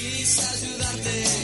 quise ayudarte.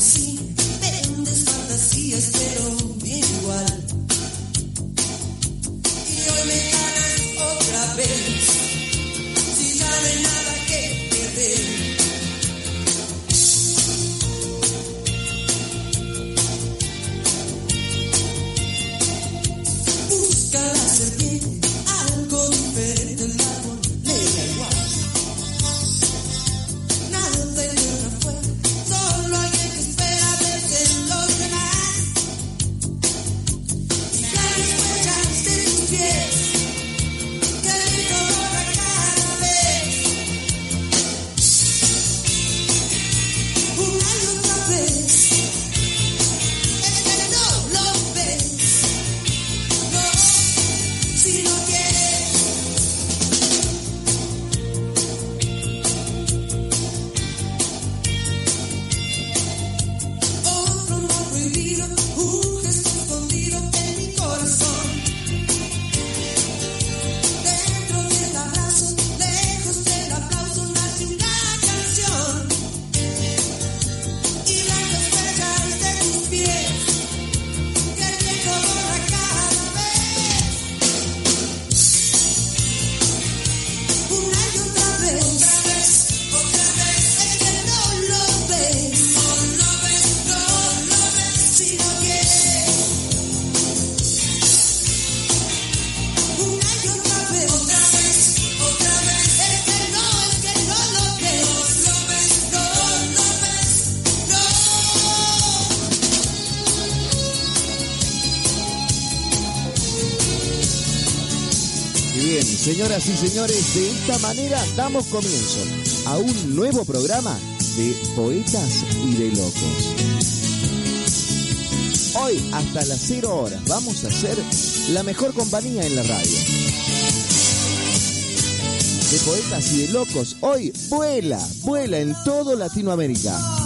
see. Y señores, de esta manera damos comienzo a un nuevo programa de Poetas y de Locos. Hoy, hasta las 0 horas, vamos a hacer la mejor compañía en la radio. De Poetas y de Locos, hoy vuela, vuela en todo Latinoamérica.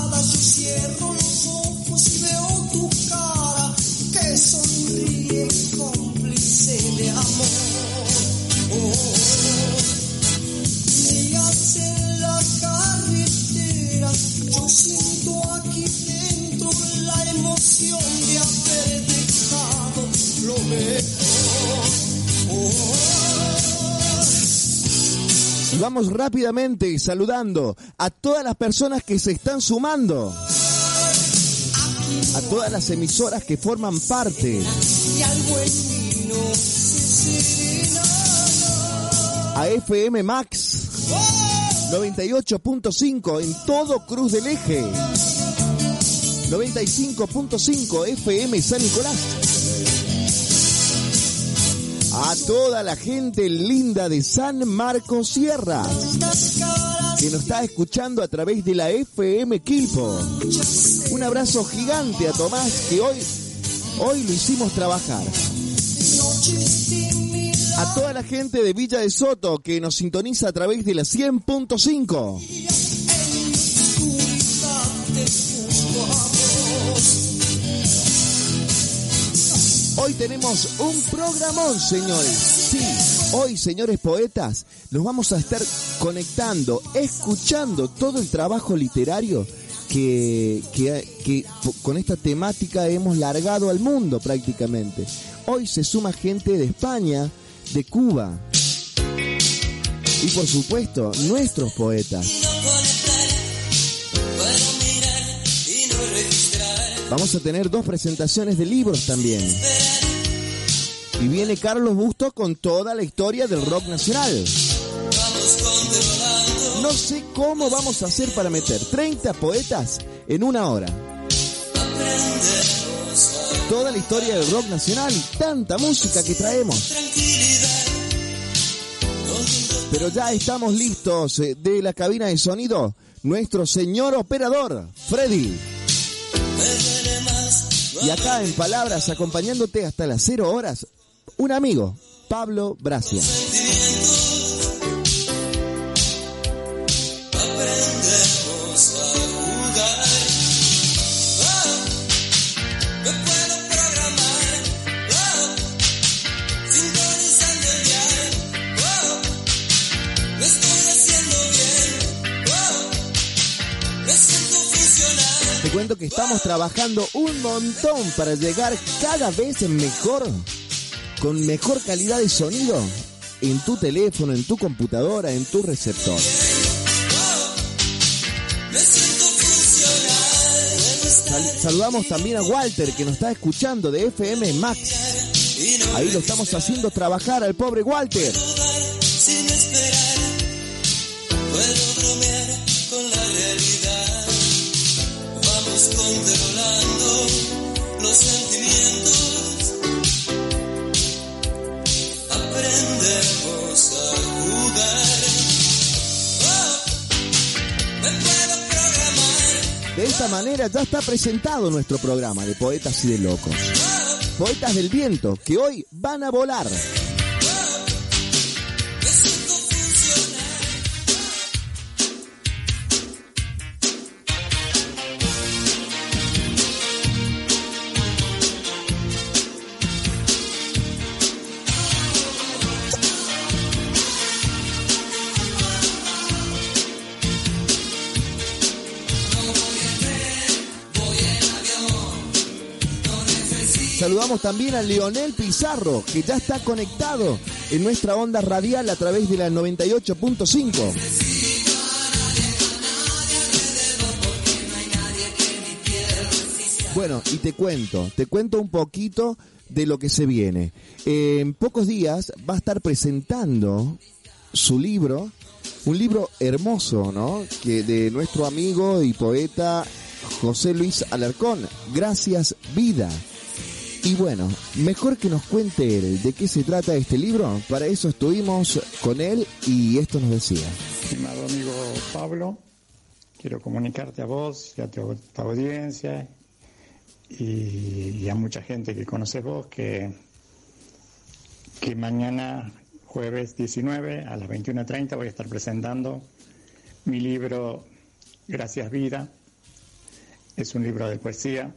Vamos rápidamente saludando a todas las personas que se están sumando. A todas las emisoras que forman parte. A FM Max 98.5 en todo Cruz del Eje. 95.5 FM San Nicolás. A toda la gente linda de San Marcos Sierra que nos está escuchando a través de la FM Quilpo. Un abrazo gigante a Tomás que hoy, hoy lo hicimos trabajar. A toda la gente de Villa de Soto que nos sintoniza a través de la 100.5. Hoy tenemos un programón, señores. Sí, hoy, señores poetas, nos vamos a estar conectando, escuchando todo el trabajo literario que, que, que con esta temática hemos largado al mundo prácticamente. Hoy se suma gente de España, de Cuba. Y por supuesto, nuestros poetas. Vamos a tener dos presentaciones de libros también. Y viene Carlos Busto con toda la historia del rock nacional. No sé cómo vamos a hacer para meter 30 poetas en una hora. Toda la historia del rock nacional y tanta música que traemos. Pero ya estamos listos eh, de la cabina de sonido. Nuestro señor operador, Freddy. Y acá en palabras, acompañándote hasta las cero horas, un amigo, Pablo Bracia. Cuento que estamos trabajando un montón para llegar cada vez mejor, con mejor calidad de sonido en tu teléfono, en tu computadora, en tu receptor. Saludamos también a Walter que nos está escuchando de FM Max. Ahí lo estamos haciendo trabajar al pobre Walter. Manera ya está presentado nuestro programa de Poetas y de Locos. Poetas del Viento, que hoy van a volar. Saludamos también a Leonel Pizarro, que ya está conectado en nuestra onda radial a través de la 98.5. Bueno, y te cuento, te cuento un poquito de lo que se viene. En pocos días va a estar presentando su libro, un libro hermoso, ¿no? Que de nuestro amigo y poeta José Luis Alarcón, Gracias Vida. Y bueno, mejor que nos cuente él de qué se trata este libro. Para eso estuvimos con él y esto nos decía. estimado amigo Pablo, quiero comunicarte a vos y a tu, audiencia y, y a mucha gente que conoces vos que, que mañana, jueves 19 a las 21.30, voy a estar presentando mi libro Gracias Vida. Es un libro de poesía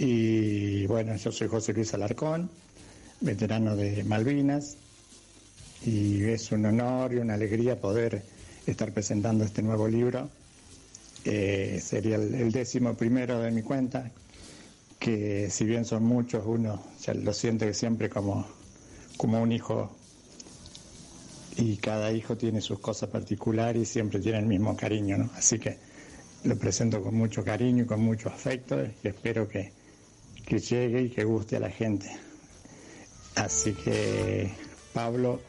y bueno, yo soy José Luis Alarcón, veterano de Malvinas y es un honor y una alegría poder estar presentando este nuevo libro. Sería el, el décimo primero de mi cuenta, que si bien son muchos, uno ya lo siente siempre como, como un hijo y cada hijo tiene sus cosas particulares y siempre tiene el mismo cariño, ¿no? Así que lo presento con mucho cariño y con mucho afecto y espero que, que llegue y que guste a la gente. Así que, Pablo,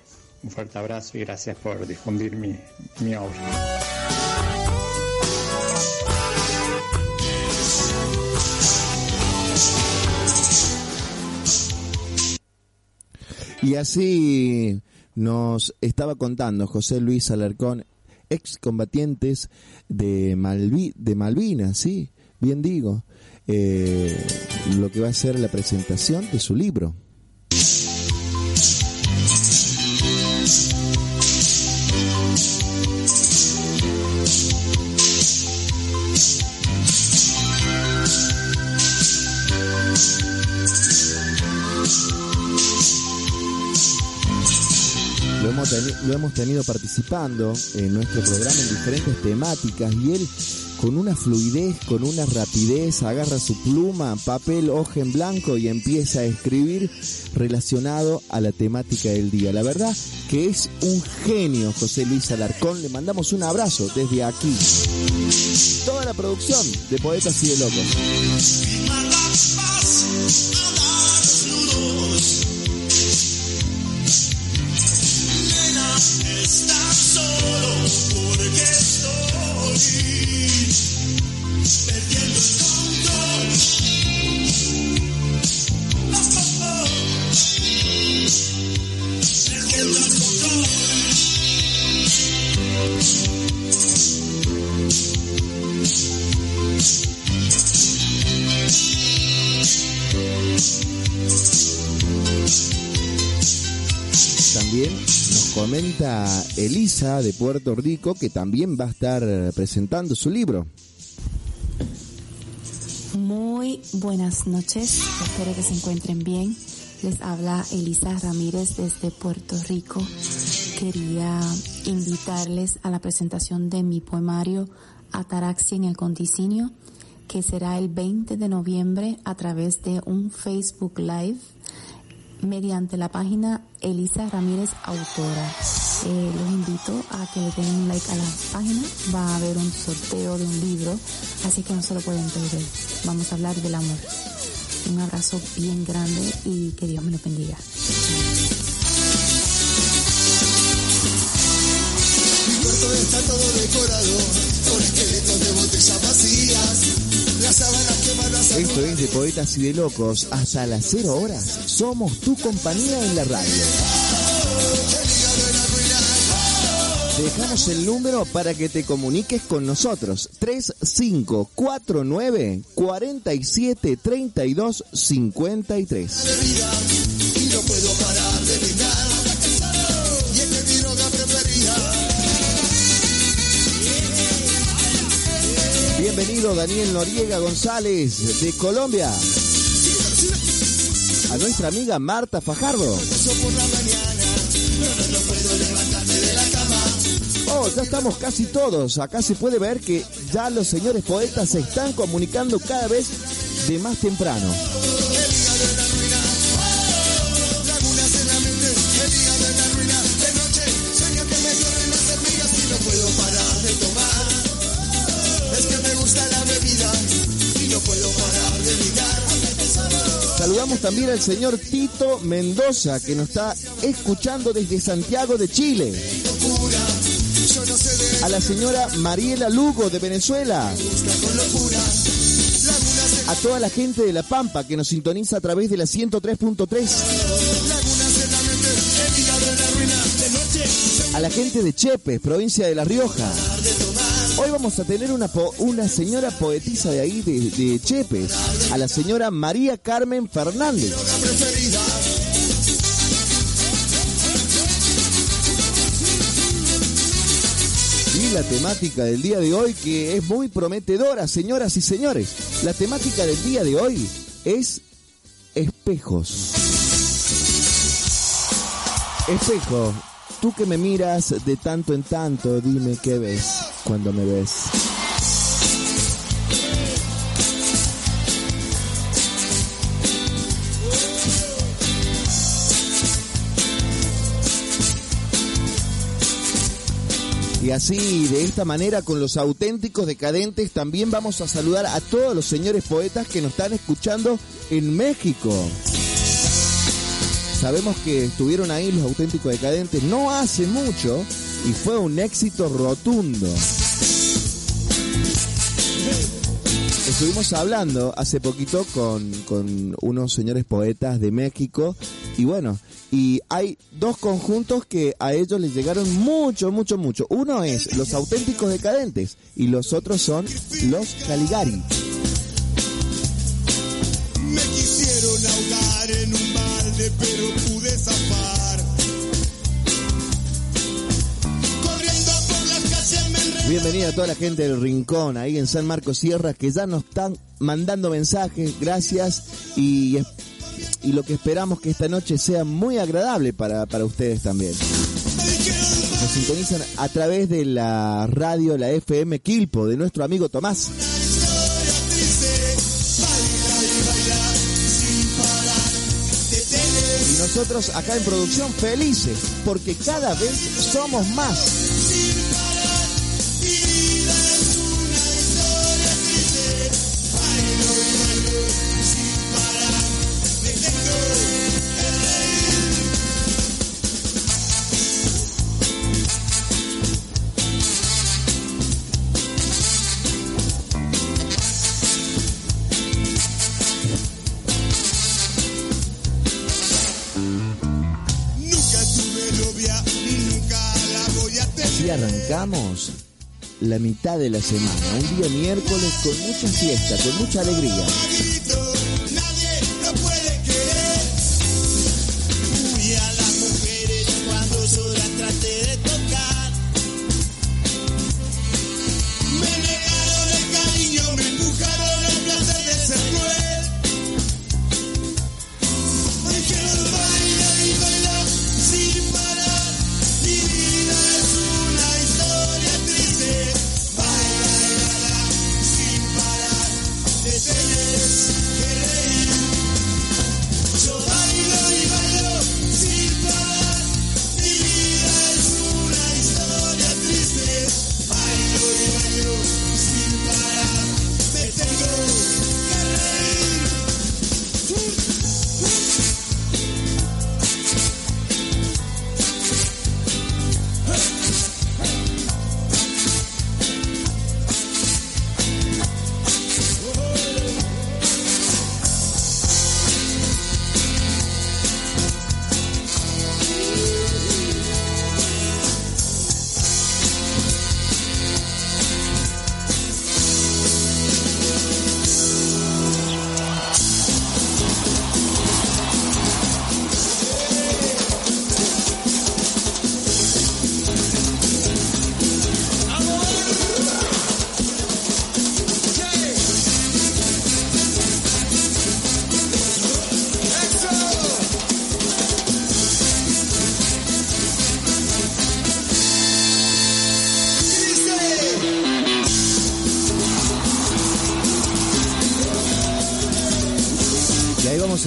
un fuerte abrazo y gracias por difundir mi, mi obra. Y así nos estaba contando José Luis Alarcón, excombatientes de, Malvi de Malvinas, ¿sí? Bien digo, eh, lo que va a ser la presentación de su libro. Lo hemos, tenido participando en nuestro programa en diferentes temáticas y él con una fluidez, con una rapidez, agarra su pluma, papel, hoja en blanco y empieza a escribir relacionado a la temática del día. La verdad que es un genio José Luis Alarcón. Le mandamos un abrazo desde aquí. Toda la producción de Poetas y de Locos. De Puerto Rico que también va a estar presentando su libro. Muy buenas noches, espero que se encuentren bien. Les habla Elisa Ramírez desde Puerto Rico. Quería invitarles a la presentación de mi poemario Ataraxia en el Conticinio, que será el 20 de noviembre a través de un Facebook Live mediante la página Elisa Ramírez Autora. Eh, los invito a que le den un like a la página. Va a haber un sorteo de un libro, así que no se lo pueden perder. Vamos a hablar del amor. Un abrazo bien grande y que Dios me lo bendiga. Está todo decorado con esqueletos de botellas vacías. Las sábanas que van a Esto es de Poetas y de Locos. Hasta las cero horas somos tu compañía en la radio. Dejamos el número para que te comuniques con nosotros. 3549 47 32 53. y no puedo parar de brindar. Y es que mi droga preferida. Bienvenido Daniel Noriega González de Colombia. A nuestra amiga Marta Fajardo. Ya estamos casi todos. Acá se puede ver que ya los señores poetas se están comunicando cada vez de más temprano. Saludamos también al señor Tito Mendoza que nos está escuchando desde Santiago de Chile. A la señora Mariela Lugo de Venezuela. A toda la gente de La Pampa que nos sintoniza a través de la 103.3. lagunas en la mente, el día de la ruina. De noche sueño A la gente de Chepe, provincia de La Rioja. Hoy vamos a tener una, una señora poetisa de ahí, de, de Chepes, a la señora María Carmen Fernández. La temática del día de hoy que es muy prometedora, señoras y señores. La temática del día de hoy es espejos. Espejo, tú que me miras de tanto en tanto, dime qué ves cuando me ves. Y así, de esta manera, con los auténticos decadentes, también vamos a saludar a todos los señores poetas que nos están escuchando en México. Sabemos que estuvieron ahí los auténticos decadentes no hace mucho y fue un éxito rotundo. Estuvimos hablando hace poquito con, con unos señores poetas de México y bueno, y hay dos conjuntos que a ellos les llegaron mucho, mucho, mucho. Uno es los auténticos decadentes y los otros son los Caligari. Me quisieron ahogar en un balde, pero pude zafar. Bienvenida a toda la gente del Rincón, ahí en San Marcos Sierra, que ya nos están mandando mensajes, gracias, y, y lo que esperamos que esta noche sea muy agradable para, para ustedes también. Nos sintonizan a través de la radio, la FM Quilpo, de nuestro amigo Tomás. Y nosotros acá en producción felices, porque cada vez somos más. Arrancamos la mitad de la semana, un día miércoles con mucha fiesta, con mucha alegría.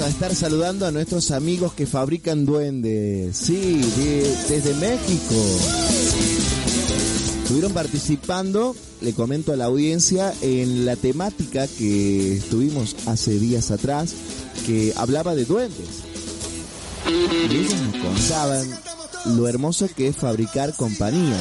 A estar saludando a nuestros amigos que fabrican duendes. Sí, de- desde México. Estuvieron participando, le comento a la audiencia, en la temática que estuvimos hace días atrás, que hablaba de duendes. Y ellos nos contaban lo hermoso que es fabricar compañía.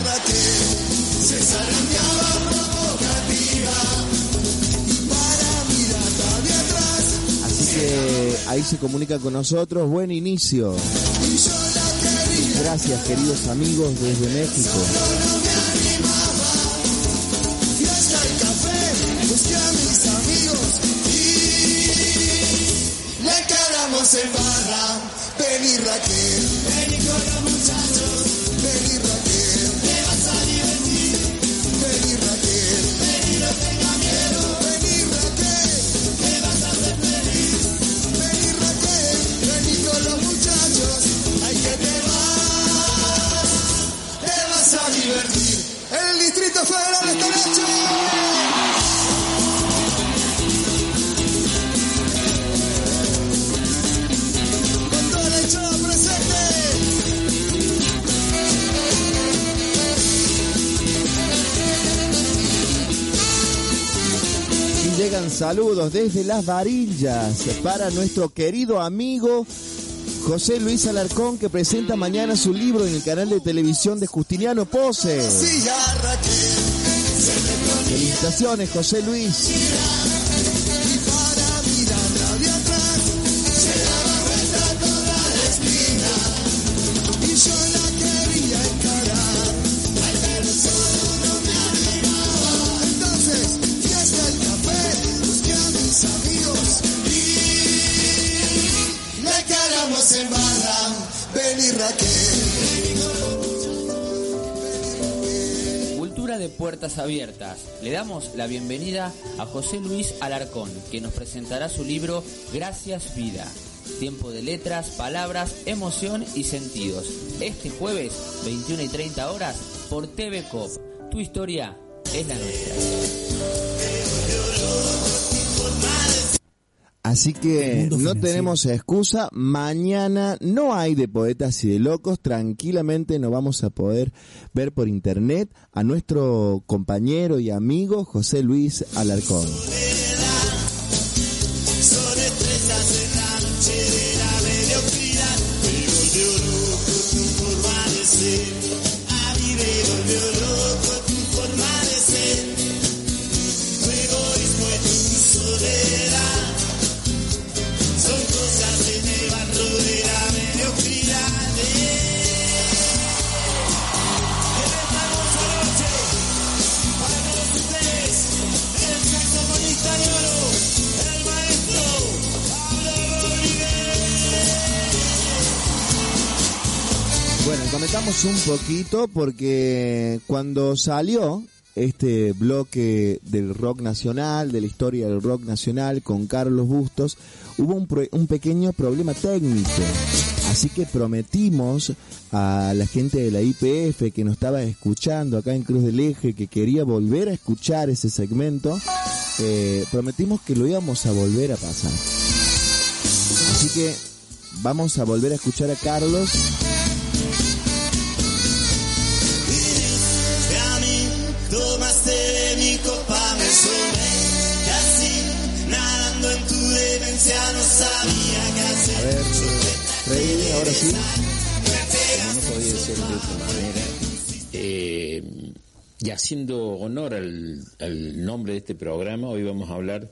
ahí se comunica con nosotros. Buen inicio. Gracias, queridos amigos desde México. En barra, ven y Raquel. Saludos desde las varillas para nuestro querido amigo José Luis Alarcón que presenta mañana su libro en el canal de televisión de Justiniano Pose. Felicitaciones José Luis. De Puertas Abiertas. Le damos la bienvenida a José Luis Alarcón, que nos presentará su libro Gracias Vida. Tiempo de letras, palabras, emoción y sentidos. Este jueves, 21 y 30 horas, por TV Cop. Tu historia es la nuestra. Así que no tenemos excusa. Mañana no hay de poetas y de locos. Tranquilamente nos vamos a poder ver por internet a nuestro compañero y amigo José Luis Alarcón. Un poquito porque cuando salió este bloque del rock nacional, de la historia del rock nacional con Carlos Bustos, hubo un, pro- un pequeño problema técnico. Así que prometimos a la gente de la IPF que nos estaba escuchando acá en Cruz del Eje, que quería volver a escuchar ese segmento, eh, prometimos que lo íbamos a volver a pasar. Así que vamos a volver a escuchar a Carlos A ver, Freddy, ahora sí. no podía ser de otra manera. Y haciendo honor al nombre de este programa, hoy vamos a hablar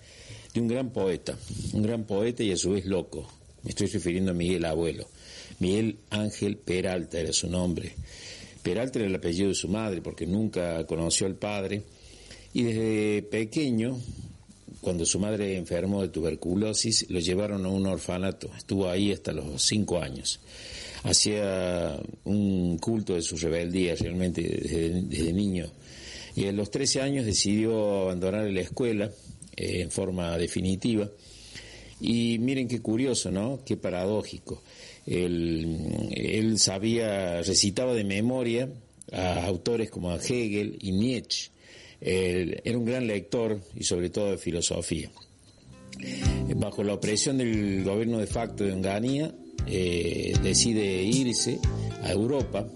de un gran poeta, un gran poeta y a su vez loco. Me estoy refiriendo a Miguel Abuelo. Miguel Ángel Peralta era su nombre. Peralta era el apellido de su madre porque nunca conoció al padre y desde pequeño, cuando su madre enfermó de tuberculosis, lo llevaron a un orfanato. Estuvo ahí hasta los cinco años hacía un culto de su rebeldía realmente desde, niño. Y a los 13 años decidió abandonar la escuela eh, en forma definitiva. Y miren qué curioso, ¿no? Qué paradójico. Él, él sabía, recitaba de memoria a autores como a Hegel y Nietzsche. Era un gran lector y sobre todo de filosofía. Bajo la opresión del gobierno de facto de Onganía, eh, decide irse a Europa.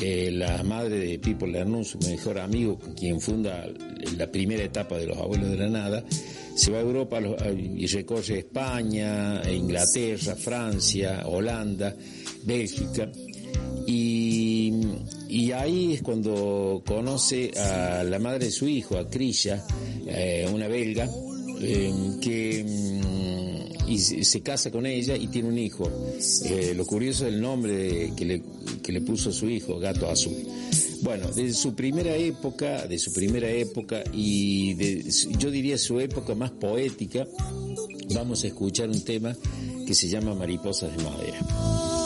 Eh, la madre de Pipo Lernún, su mejor amigo, quien funda la primera etapa de los abuelos de la nada, se va a Europa y recorre España, Inglaterra, Francia, Holanda, Bélgica. Y, y ahí es cuando conoce a la madre de su hijo, a Krilla, eh, una belga, eh, que mm, y se, casa con ella y tiene un hijo. Eh, lo curioso es el nombre de- que, le, que le puso su hijo, Gato Azul. Bueno, desde su primera época, de su primera época y de, yo diría su época más poética, vamos a escuchar un tema que se llama Mariposas de Madera.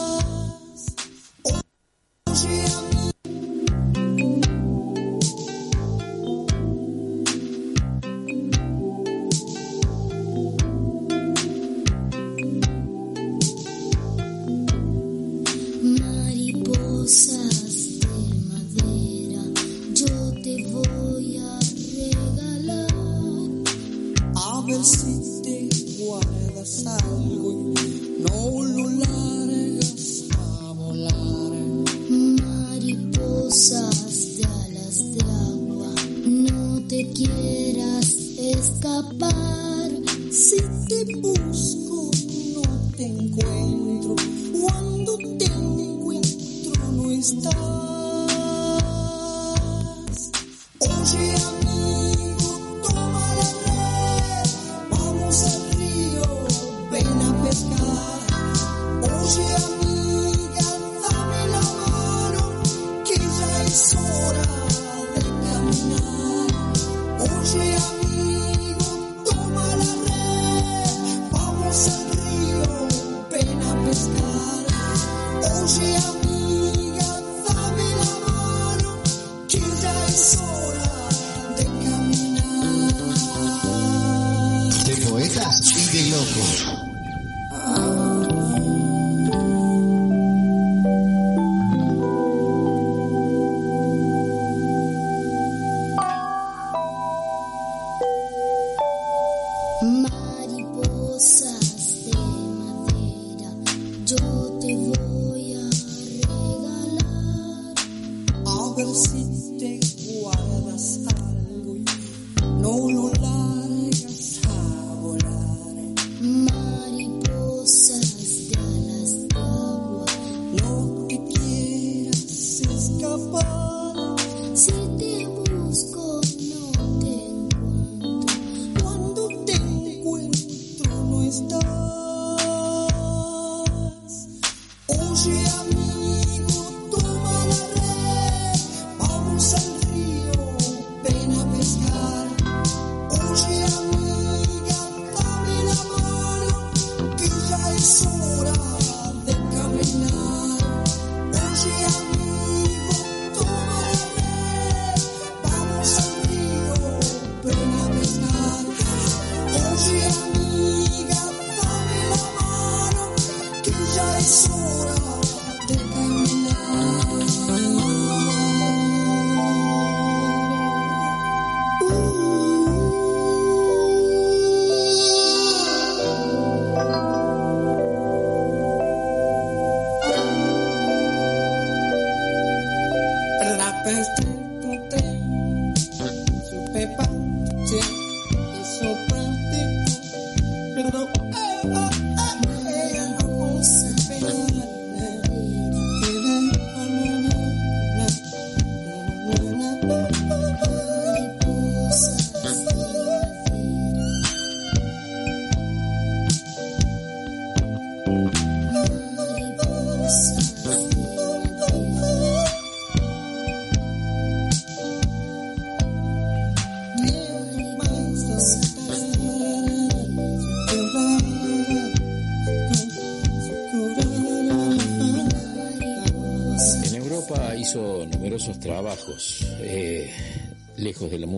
she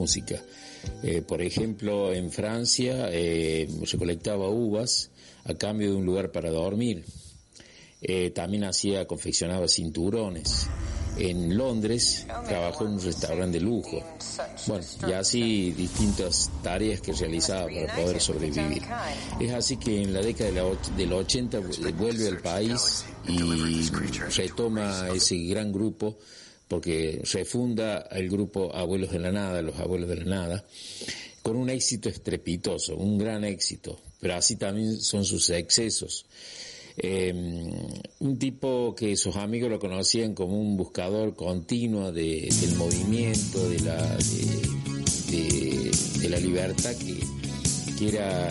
música. Eh, por ejemplo, en Francia eh, recolectaba uvas a cambio de un lugar para dormir. Eh, también hacía, confeccionaba cinturones. En Londres trabajó en un restaurante de lujo. Bueno, y así distintas tareas que realizaba para poder sobrevivir. Es así que en la década de del 80 vuelve al país y retoma ese gran grupo porque refunda el grupo Abuelos de la Nada, los Abuelos de la Nada, con un éxito estrepitoso, un gran éxito, pero así también son sus excesos. Eh, un tipo que sus amigos lo conocían como un buscador continuo de- del movimiento, de la, libertad, que, era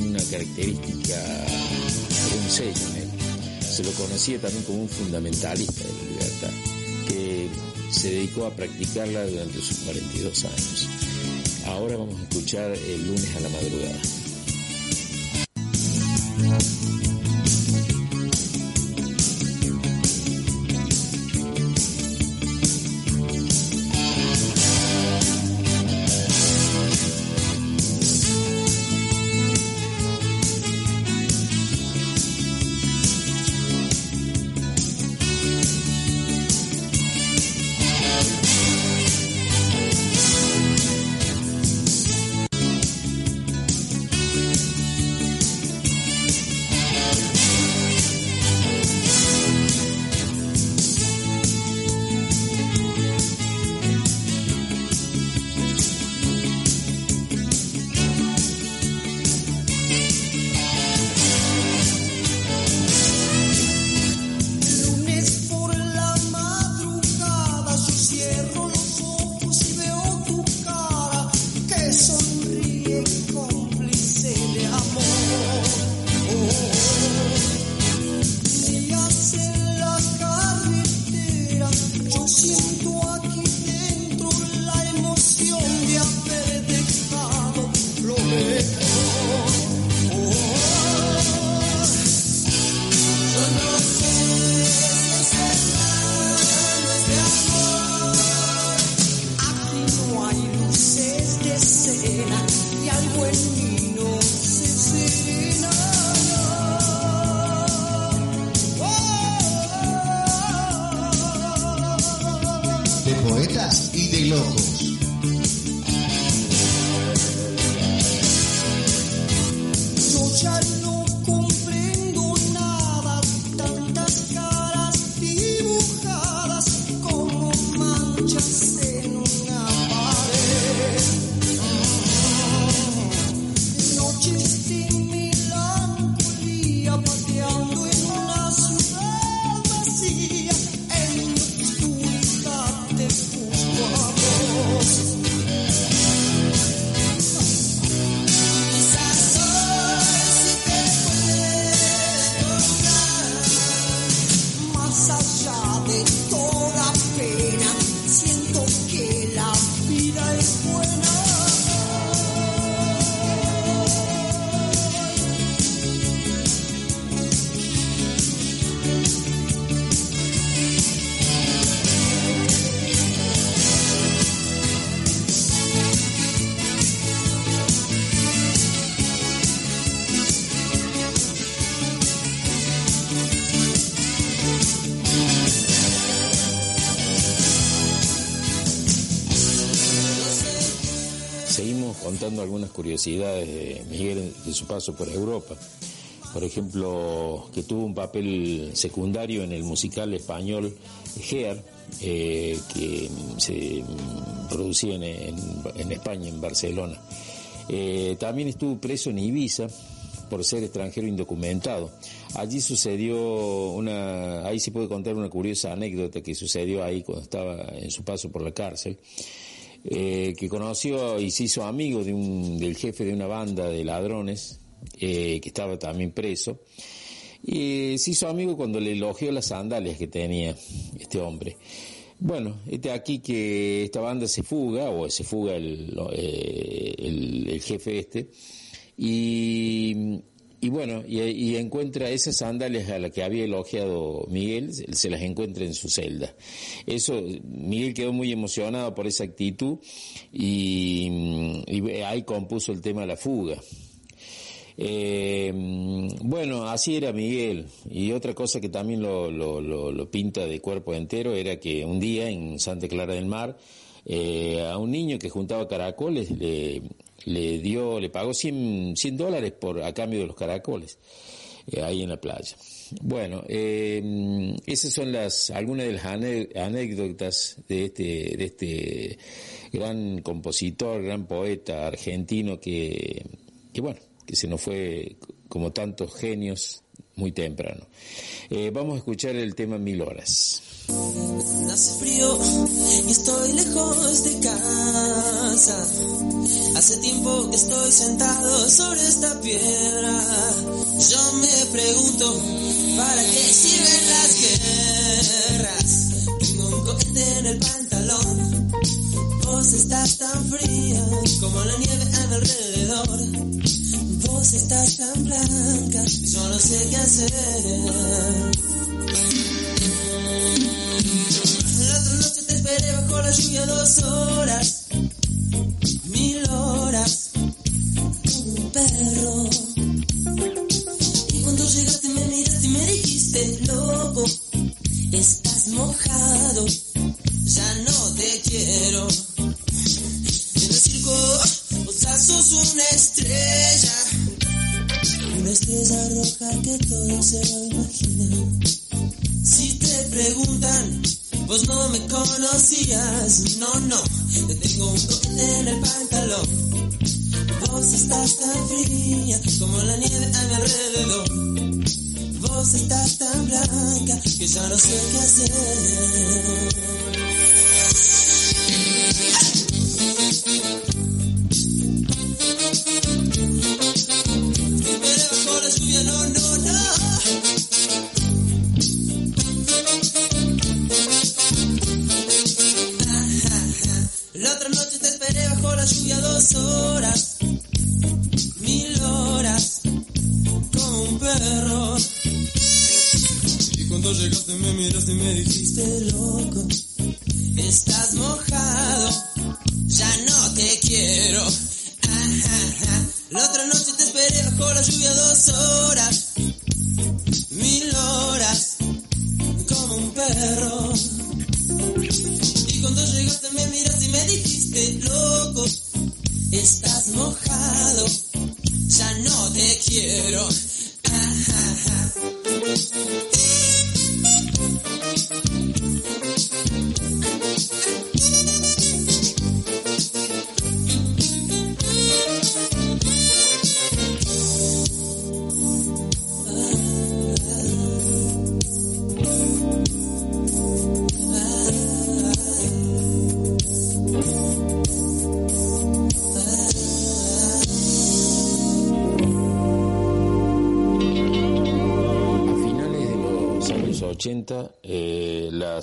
una característica, un sello él. Se lo conocía también como un fundamentalista de la libertad, se dedicó a practicarla durante sus 42 años. Ahora vamos a escuchar el lunes a la madrugada. Curiosidades de Miguel de su paso por Europa. Por ejemplo, que tuvo un papel secundario en el musical español Hair, eh, que se producía en España, en Barcelona. Eh, también estuvo preso en Ibiza por ser extranjero indocumentado. Allí sucedió una, ahí se puede contar una curiosa anécdota que sucedió ahí cuando estaba en su paso por la cárcel eh, que conoció y se hizo amigo de un, del jefe de una banda de ladrones eh, que estaba también preso. Y se hizo amigo cuando le elogió las sandalias que tenía este hombre. Bueno, este aquí que esta banda se fuga, o se fuga el, eh, el, el jefe este, y, y bueno, y, encuentra esas sandalias a las que había elogiado Miguel, se- las encuentra en su celda. Eso, Miguel quedó muy emocionado por esa actitud y, y ahí compuso el tema La fuga. Eh, bueno, así era Miguel. Y otra cosa que también lo, lo- lo- lo pinta de cuerpo entero era que un día en Santa Clara del Mar, eh, a un niño que juntaba caracoles le, le dio, le pagó 100, 100 dólares por, a cambio de los caracoles, eh, ahí en la playa. Bueno, eh, esas son las, algunas de las anécdotas de este, de este gran compositor, gran poeta argentino que, que bueno, que se nos fue como tantos genios muy temprano. Eh, vamos a escuchar el tema Mil Horas. Hace frío y estoy lejos de casa. Hace tiempo que estoy sentado sobre esta piedra. Yo me pregunto, ¿para qué sirven las guerras? Tengo un cohete en el pantalón. Vos estás tan fría como la nieve a mi alrededor. Vos estás tan blanca yo no sé qué hacer. La otra noche te esperé bajo la lluvia dos horas, mil horas, estrella roja que todo se lo imagina. Si te preguntan, vos no me conocías, no, no, te tengo un cohete en el pantalón. Vos estás tan fría como la nieve a mi alrededor. Vos estás tan blanca que ya no sé qué hacer. lluvia dos horas, mil horas, con un perro. Y cuando llegaste me miraste y me dijiste, loco, estás mojado, ya no te quiero. La otra noche te esperé bajo la lluvia dos horas.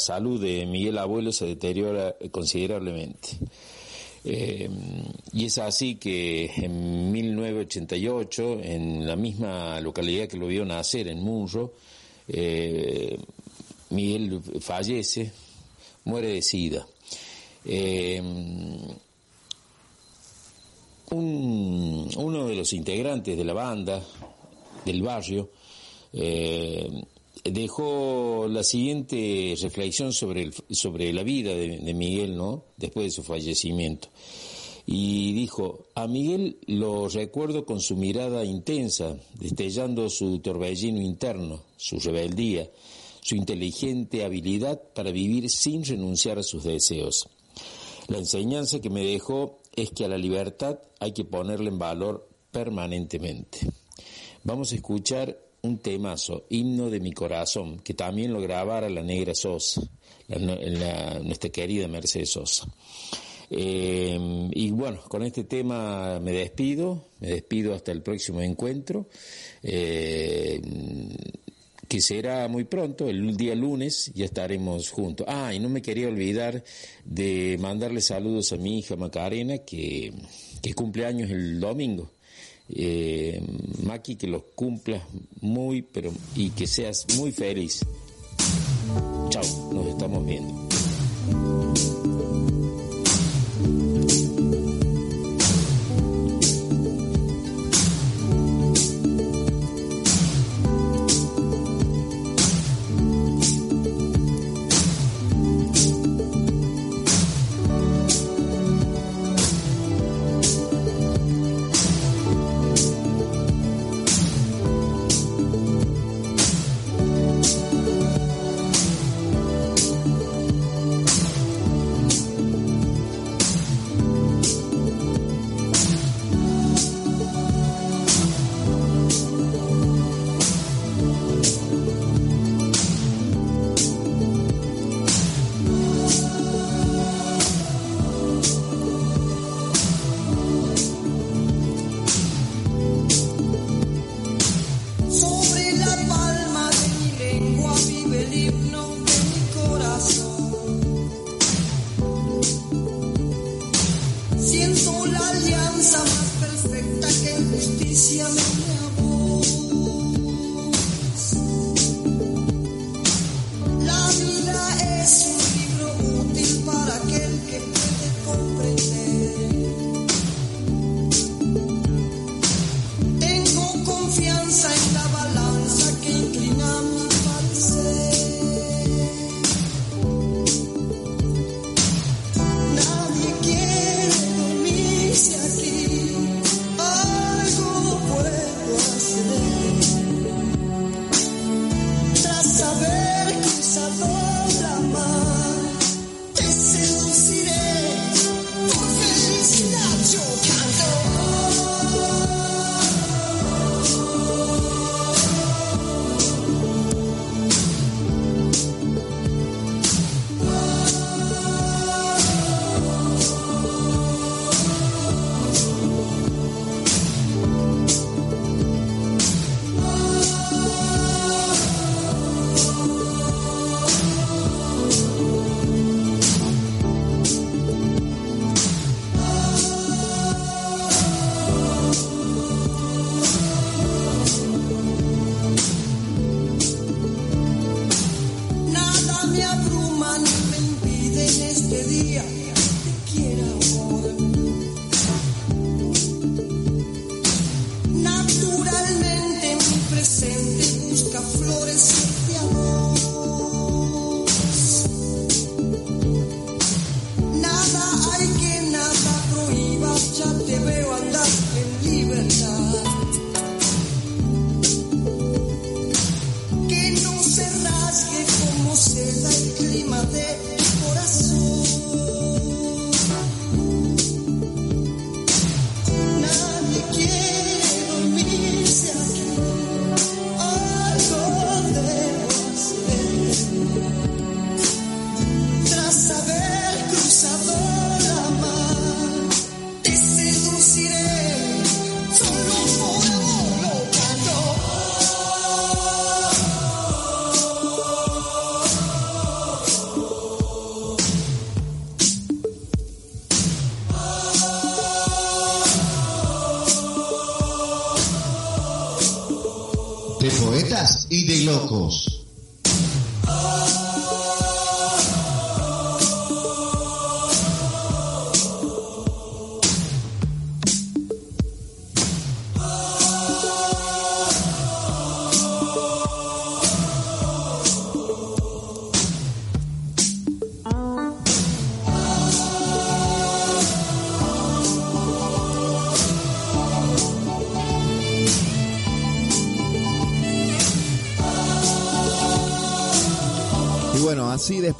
Salud de Miguel Abuelo se deteriora considerablemente. Eh, y es así que en 1988, en la misma localidad que lo vio nacer, en Munro, eh, Miguel fallece, muere de sida. Eh, un- uno de los integrantes de la banda, del barrio, dejó la siguiente reflexión sobre, el- sobre la vida de, Miguel, ¿no? Después de su fallecimiento. Y dijo, a Miguel lo recuerdo con su mirada intensa, destellando su torbellino interno, su rebeldía, su inteligente habilidad para vivir sin renunciar a sus deseos. La enseñanza que me dejó es que a la libertad hay que ponerla en valor permanentemente. Vamos a escuchar un temazo, himno de mi corazón, que también lo grabara la negra Sosa, la- la- nuestra querida Mercedes Sosa. Eh, y bueno, con este tema me despido, me despido hasta el próximo encuentro, eh, que será muy pronto, el día lunes, ya estaremos juntos. Ah, y no me quería olvidar de mandarle saludos a mi hija Macarena, que, que cumple años el domingo. Eh, Maki, que los cumplas muy, pero y que seas muy feliz. Chao, nos estamos viendo. poetas y de locos.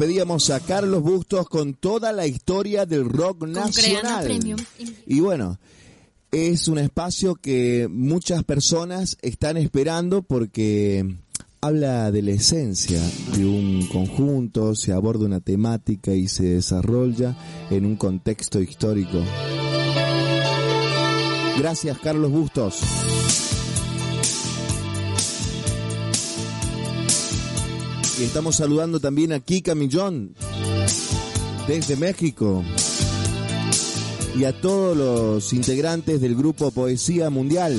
Despedíamos a Carlos Bustos con toda la historia del rock Creana nacional. Y bueno, es un espacio que muchas personas están esperando porque habla de la esencia de un conjunto, se aborda una temática y se desarrolla en un contexto histórico. Gracias, Carlos Bustos. Estamos saludando también a Kika Millón desde México y a todos los integrantes del grupo Poesía Mundial.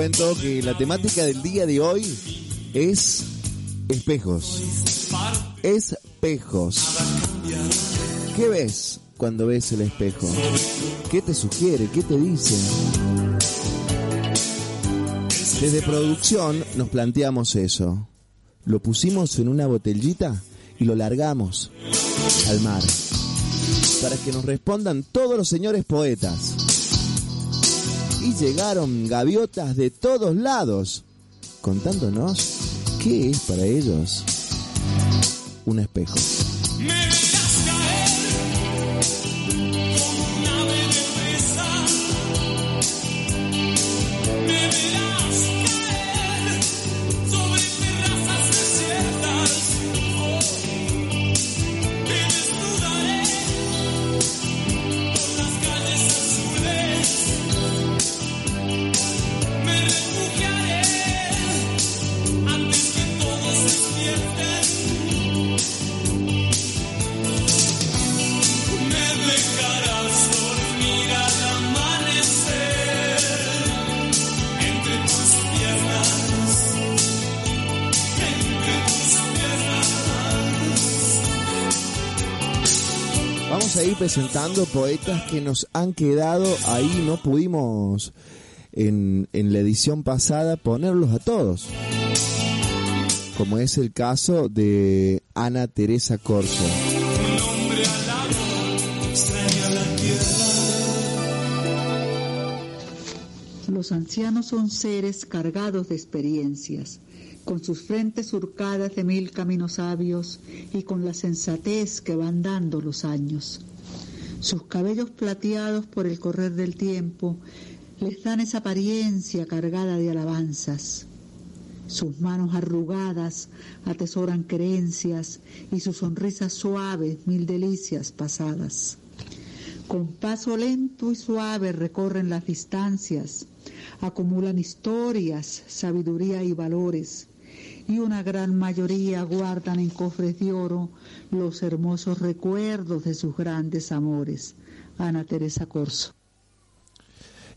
Cuento que la temática del día de hoy es espejos. Espejos. ¿Qué ves cuando ves el espejo? ¿Qué te sugiere? ¿Qué te dice? Desde producción nos planteamos eso. Lo pusimos en una botellita y lo largamos al mar. Para que nos respondan todos los señores poetas. Y llegaron gaviotas de todos lados contándonos qué es para ellos un espejo. Presentando poetas que nos han quedado ahí, no pudimos en, en la edición pasada ponerlos a todos. Como es el caso de Ana Teresa Corso. Los ancianos son seres cargados de experiencias, con sus frentes surcadas de mil caminos sabios y con la sensatez que van dando los años. Sus cabellos plateados por el correr del tiempo les dan esa apariencia cargada de alabanzas. Sus manos arrugadas atesoran creencias y sus sonrisas suaves mil delicias pasadas. Con paso lento y suave recorren las distancias, acumulan historias, sabiduría y valores, y una gran mayoría guardan en cofres de oro los hermosos recuerdos de sus grandes amores. Ana Teresa Corso.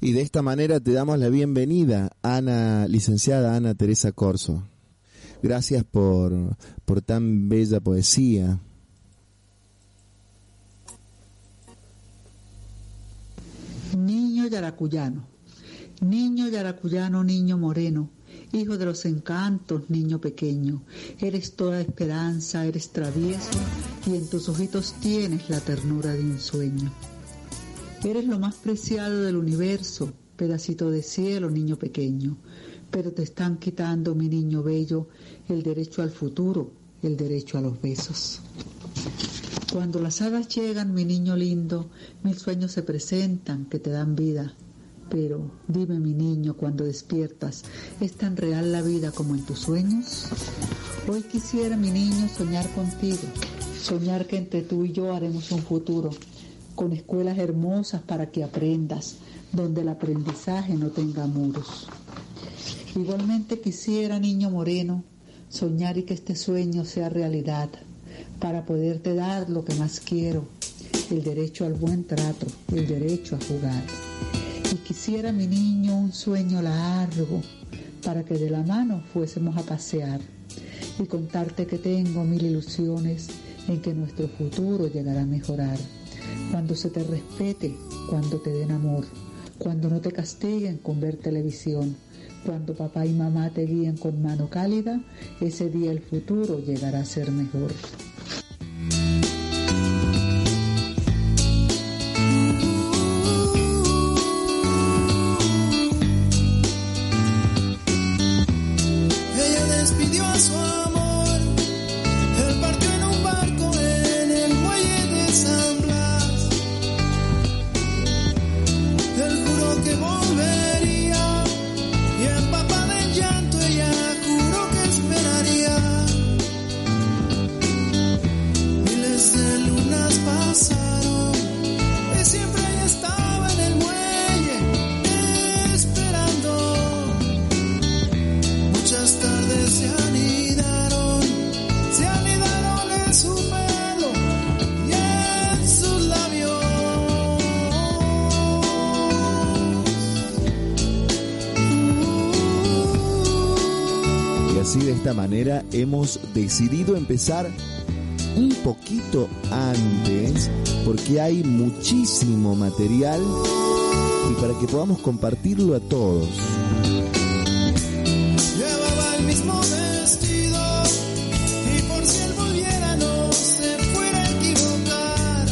Y de esta manera te damos la bienvenida, Ana, licenciada Ana Teresa Corso. Gracias por, por tan bella poesía. Niño yaracuyano, niño yaracuyano, niño moreno, hijo de los encantos, niño pequeño, eres toda esperanza, eres travieso y en tus ojitos tienes la ternura de un sueño. Eres lo más preciado del universo, pedacito de cielo, niño pequeño, pero te están quitando, mi niño bello, el derecho al futuro, el derecho a los besos. Cuando las hadas llegan, mi niño lindo, mil sueños se presentan que te dan vida. Pero dime, mi niño, cuando despiertas, ¿es tan real la vida como en tus sueños? Hoy quisiera, mi niño, soñar contigo, soñar que entre tú y yo haremos un futuro. con escuelas hermosas para que aprendas, donde el aprendizaje no tenga muros. Igualmente quisiera, niño moreno, soñar y que este sueño sea realidad, para poderte dar lo que más quiero, el derecho al buen trato, el derecho a jugar. Y quisiera, mi niño, un sueño largo, para que de la mano fuésemos a pasear y contarte que tengo mil ilusiones en que nuestro futuro llegará a mejorar. Cuando se te respete, cuando te den amor, cuando no te castiguen con ver televisión, cuando papá y mamá te guíen con mano cálida, ese día el futuro llegará a ser mejor. Hemos decidido empezar un poquito antes porque hay muchísimo material y para que podamos compartirlo a todos. Llevaba el mismo vestido y por si él volviera no se fuera a equivocar.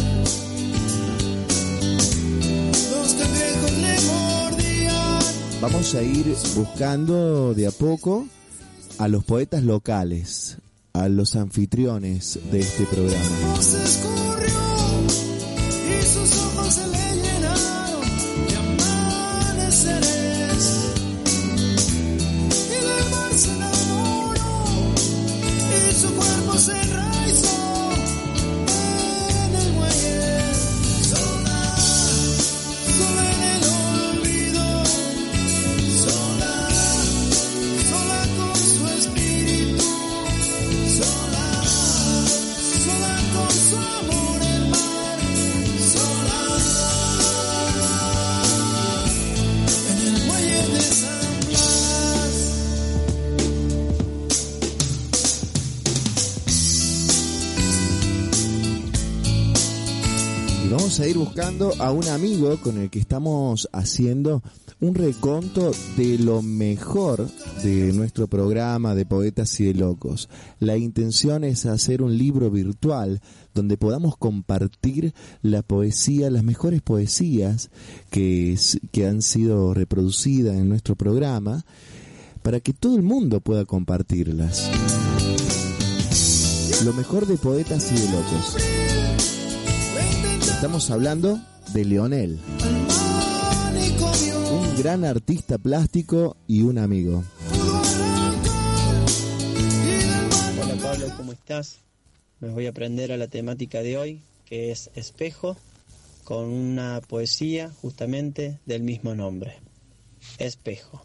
Los cangrejos le mordían. Vamos a ir buscando de a poco a los poetas locales, a los anfitriones de este programa. A un amigo con el que estamos haciendo un reconto de lo mejor de nuestro programa de Poetas y de Locos. La intención es hacer un libro virtual donde podamos compartir la poesía, las mejores poesías que, que han sido reproducidas en nuestro programa, para que todo el mundo pueda compartirlas. Lo mejor de Poetas y de Locos. Estamos hablando de Leonel, un gran artista plástico y un amigo. Hola Pablo, ¿cómo estás? Me voy a aprender a la temática de hoy, que es espejo, con una poesía justamente del mismo nombre. Espejo.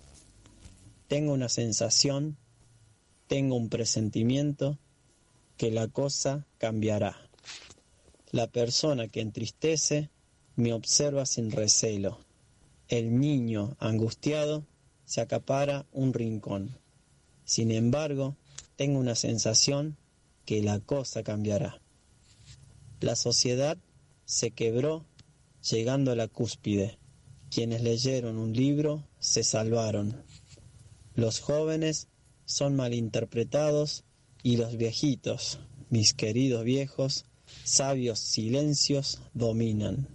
Tengo una sensación, tengo un presentimiento que la cosa cambiará. La persona que entristece me observa sin recelo. El niño angustiado se acapara un rincón. Sin embargo, tengo una sensación que la cosa cambiará. La sociedad se quebró llegando a la cúspide. Quienes leyeron un libro se salvaron. Los jóvenes son malinterpretados y los viejitos, mis queridos viejos, sabios silencios dominan.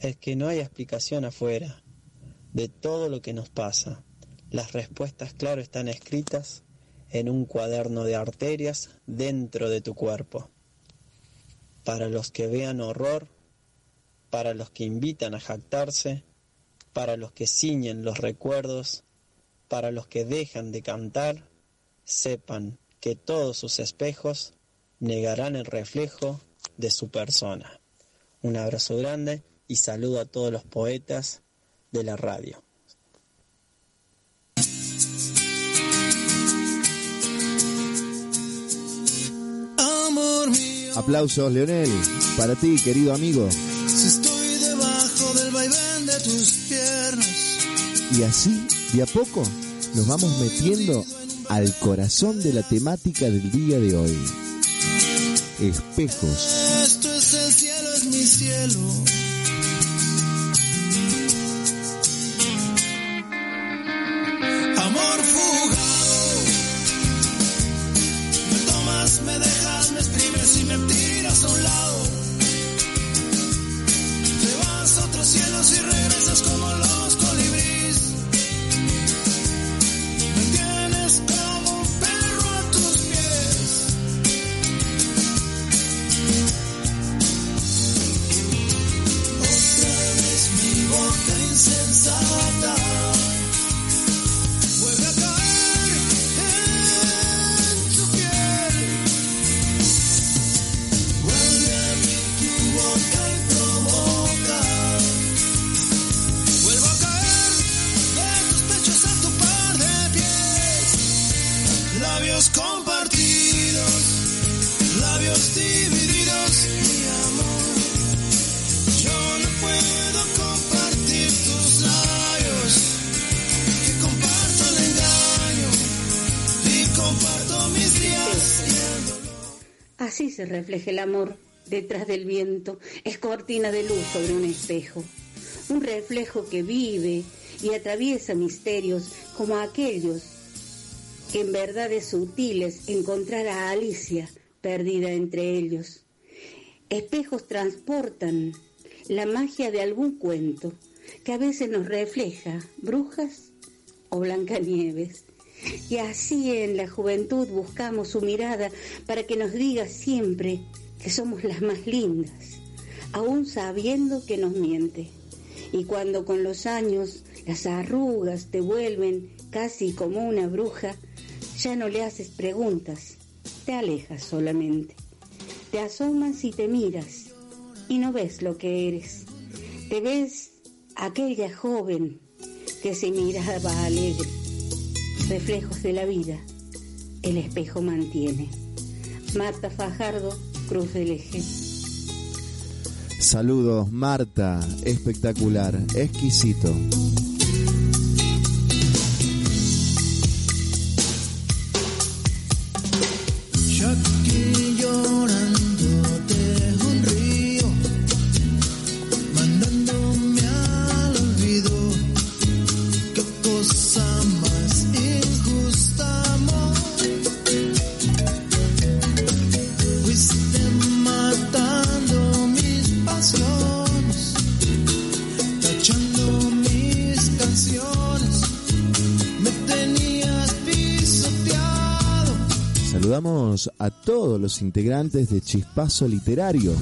Es que no hay explicación afuera de todo lo que nos pasa. Las respuestas, claro, están escritas en un cuaderno de arterias dentro de tu cuerpo. Para los que vean horror, para los que invitan a jactarse, para los que ciñen los recuerdos, para los que dejan de cantar, sepan que todos sus espejos negarán el reflejo de su persona. Un abrazo grande y saludo a todos los poetas de la radio. Amor mío, Aplausos, Leonel, para ti, querido amigo. si estoy debajo del vaivén de tus piernas, Y así, de a poco, nos vamos metiendo al corazón de la temática del día de hoy. Espejos. esto es el cielo, es mi cielo. El amor detrás del viento. Es cortina de luz sobre un espejo. Un reflejo que vive y atraviesa misterios como aquellos que en verdades sutiles encontrar a Alicia perdida entre ellos. Espejos transportan la magia de algún cuento que a veces nos refleja brujas o Blancanieves. Y así en la juventud buscamos su mirada para que nos diga siempre que somos las más lindas, aún sabiendo que nos miente. Y cuando con los años las arrugas te vuelven casi como una bruja, ya no le haces preguntas, te alejas solamente. Te asomas y te miras y no ves lo que eres. Te ves aquella joven que se miraba alegre. Reflejos de la vida, el espejo mantiene. Marta Fajardo, Cruz del Eje. Saludos, Marta. Espectacular, exquisito. Los integrantes de Chispazo Literario,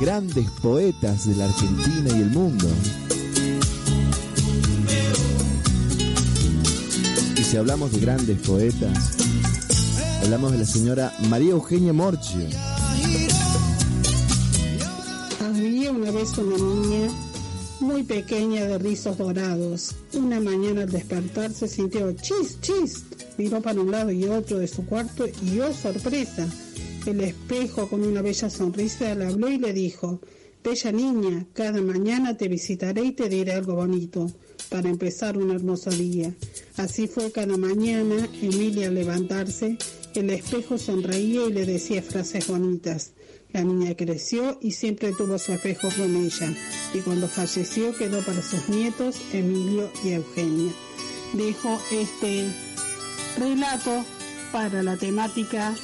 grandes poetas de la Argentina y el mundo. Y si hablamos de grandes poetas, hablamos de la señora María Eugenia Morgio. Había una vez una niña muy pequeña de rizos dorados. Una mañana al despertarse sintió chis, chis. Miró para un lado y otro de su cuarto y ¡oh sorpresa! El espejo con una bella sonrisa le habló y le dijo, Bella niña, cada mañana te visitaré y te diré algo bonito para empezar un hermoso día. Así fue cada mañana, Emilia al levantarse, el espejo sonreía y le decía frases bonitas. La niña creció y siempre tuvo su espejo con ella, y cuando falleció quedó para sus nietos Emilio y Eugenia. Dejo este relato para la temática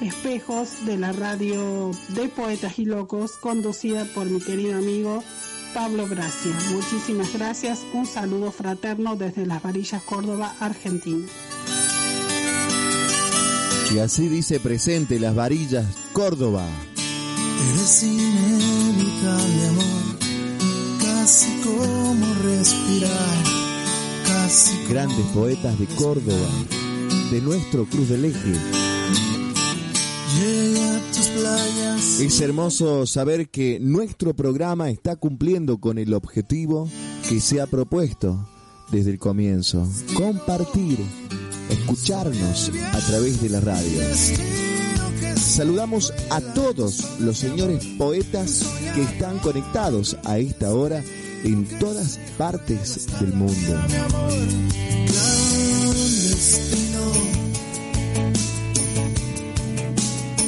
Espejos de la radio de Poetas y Locos, conducida por mi querido amigo Pablo Gracia. Muchísimas gracias, un saludo fraterno desde Las Varillas, Córdoba, Argentina. Y así dice presente las varillas Córdoba. Eres inevitable, amor, casi como respirar, casi como Grandes poetas de Córdoba, de nuestro Cruz del Eje. Es hermoso saber que nuestro programa está cumpliendo con el objetivo que se ha propuesto desde el comienzo. Compartir, escucharnos a través de la radio. Saludamos a todos los señores poetas que están conectados a esta hora en todas partes del mundo.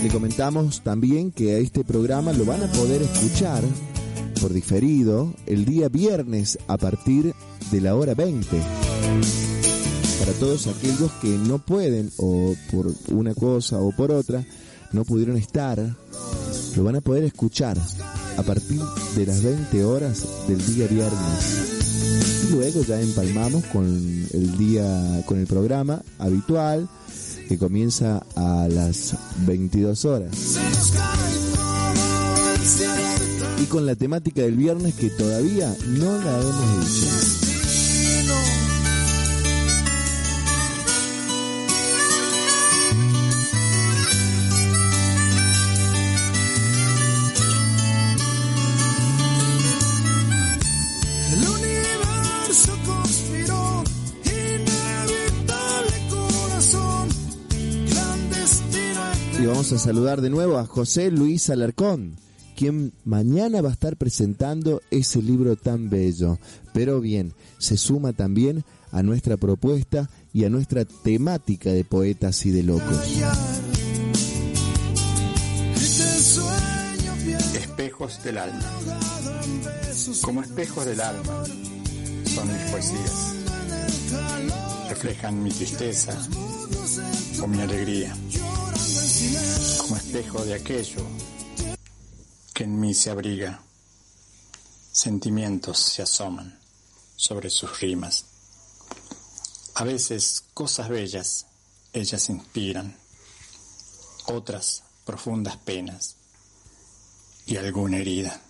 Le comentamos también que a este programa lo van a poder escuchar por diferido el día viernes a partir de la hora 20. Para todos aquellos que no pueden o por una cosa o por otra no pudieron estar, lo van a poder escuchar a partir de las 20 horas del día viernes. Luego ya empalmamos con el día con el programa habitual que comienza a las 22 horas. Y con la temática del viernes que todavía no la hemos dicho. A saludar de nuevo a José Luis Alarcón, quien mañana va a estar presentando ese libro tan bello. Pero bien, se suma también a nuestra propuesta y a nuestra temática de poetas y de locos. Espejos del alma. Como espejos del alma son mis poesías. Reflejan mi tristeza o mi alegría. Como espejo de aquello que en mí se abriga. Sentimientos se asoman sobre sus rimas. A veces cosas bellas ellas inspiran, otras profundas penas y alguna herida.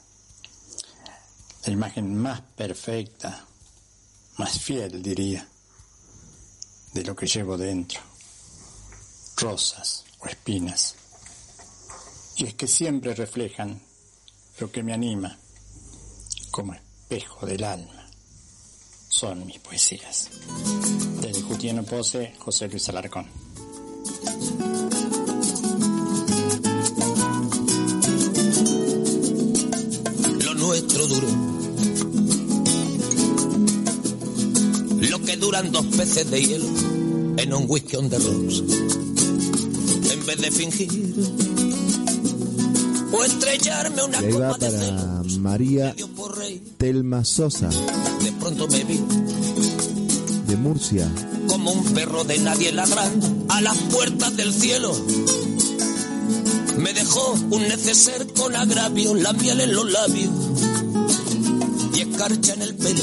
La imagen más perfecta, más fiel diría, de lo que llevo dentro, rosas o espinas. Y es que siempre reflejan lo que me anima, como espejo del alma. Son mis poesías. Del Jutiano Pose, José Luis Alarcón. lo nuestro duró. Que duran dos peces de hielo en un whisky on the rocks. En vez de fingir o estrellarme una Y ahí va para celos, María. Telma Sosa, De pronto me vi de Murcia. como un perro de nadie ladrando a las puertas del cielo. Me dejó un neceser con agravio, la miel en los labios y escarcha en el pelo.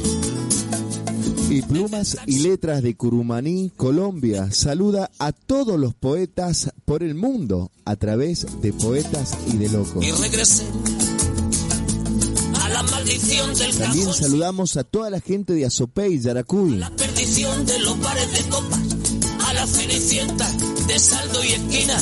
Y Plumas y Letras de Curumaní, Colombia, saluda a todos los poetas por el mundo a través de Poetas y de Locos. Y regresé a la maldición del También cajón, saludamos a toda la gente de Azopey, Yaracuy. la perdición de los bares de copas, a la cenicienta de saldo y esquina.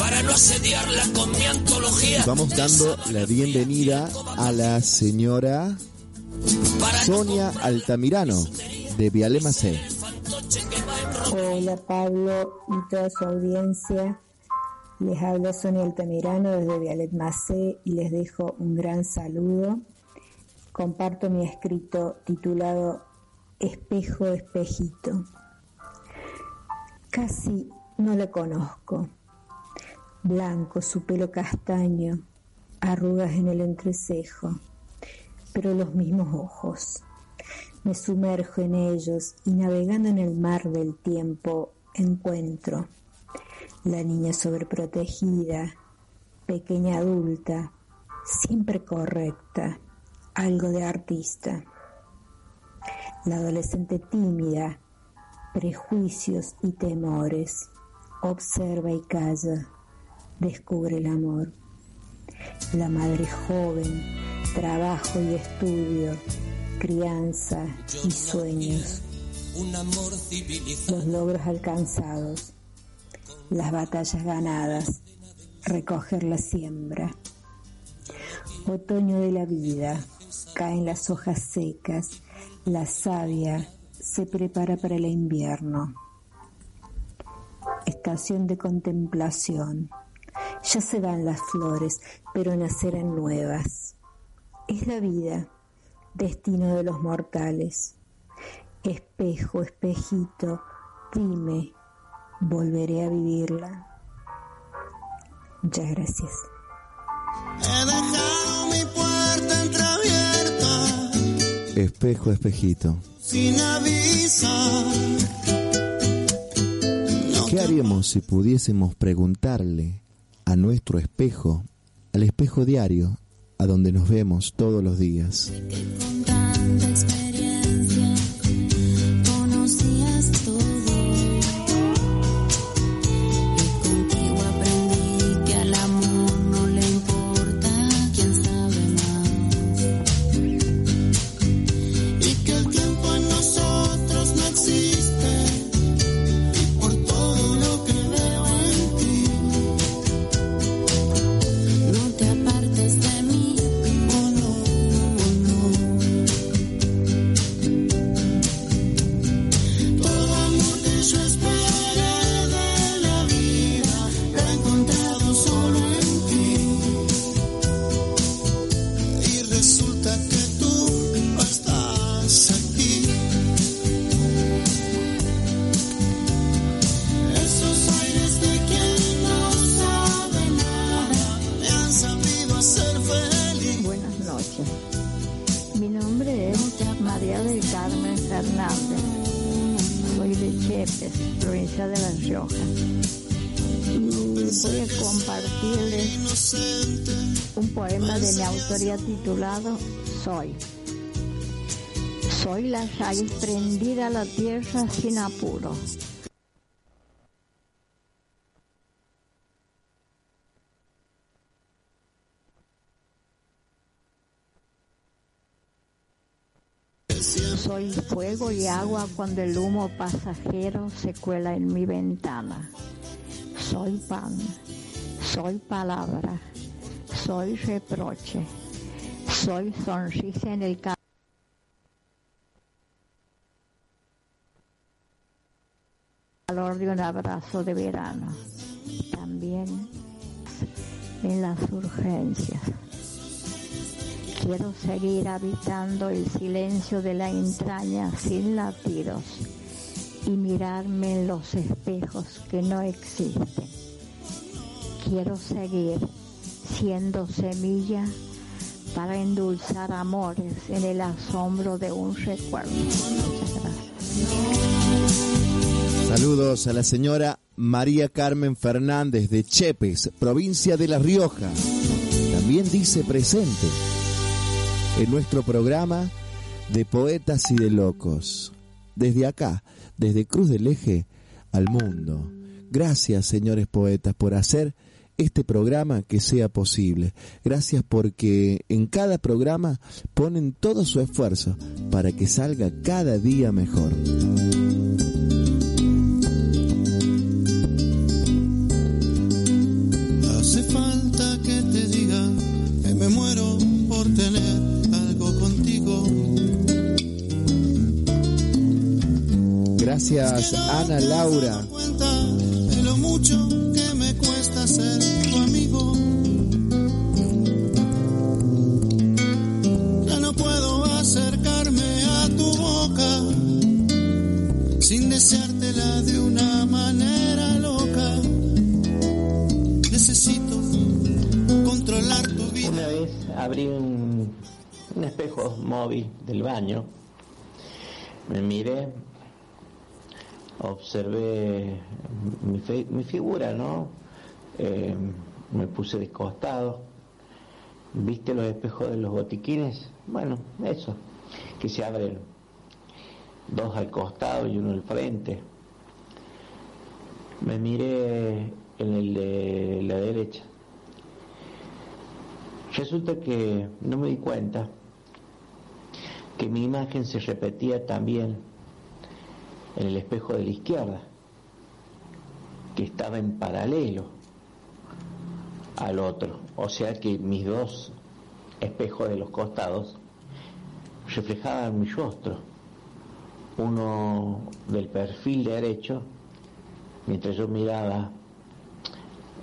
para no asediarla con mi antología, Vamos dando la bienvenida a la señora Sonia Altamirano de Vialema C. Hola Pablo y toda su audiencia. Les habla Sonia Altamirano desde Vialet Macé y les dejo un gran saludo. Comparto mi escrito titulado Espejo, espejito. Casi no le conozco. Blanco su pelo castaño, arrugas en el entrecejo, pero los mismos ojos. Me sumerjo en ellos y navegando en el mar del tiempo encuentro la niña sobreprotegida, pequeña adulta, siempre correcta, algo de artista. La adolescente tímida, prejuicios y temores, observa y calla, descubre el amor. La madre joven, trabajo y estudio, crianza y sueños, los logros alcanzados, las batallas ganadas, recoger la siembra. Otoño de la vida, caen las hojas secas, la savia se prepara para el invierno. Estación de contemplación. Ya se van las flores, pero nacerán nuevas. Es la vida, destino de los mortales. Espejo, espejito, dime, volveré a vivirla. Muchas gracias. He dejado mi puerta entreabierta Espejo, espejito. sin avisar. ¿Qué haríamos si pudiésemos preguntarle a nuestro espejo, al espejo diario, a donde nos vemos todos los días? Sin apuro. Soy fuego y agua cuando el humo pasajero se cuela en mi ventana. Soy pan, soy palabra, soy reproche, soy sonrisa en el ca- calor de un abrazo de verano. También en las urgencias. Quiero seguir habitando el silencio de la entraña sin latidos y mirarme en los espejos que no existen. Quiero seguir siendo semilla para endulzar amores en el asombro de un recuerdo. Muchas gracias. Saludos a la señora María Carmen Fernández de Chepes, provincia de La Rioja. También dice presente en nuestro programa de Poetas y de Locos. Desde acá, desde Cruz del Eje al mundo. Gracias, señores poetas, por hacer este programa que sea posible. Gracias porque en cada programa ponen todo su esfuerzo para que salga cada día mejor. Hace falta que te diga que me muero por tener algo contigo. Gracias Ana Laura. Abrí un, espejo móvil del baño, me miré, observé mi figura, ¿no? Eh, me puse de costado. ¿Viste los espejos de los botiquines? Bueno, eso, que se abren dos al costado y uno al frente. Me miré en el de la derecha. Resulta que no me di cuenta que mi imagen se repetía también en el espejo de la izquierda, que estaba en paralelo al otro. O sea que mis dos espejos de los costados reflejaban mi rostro, uno del perfil derecho, mientras yo miraba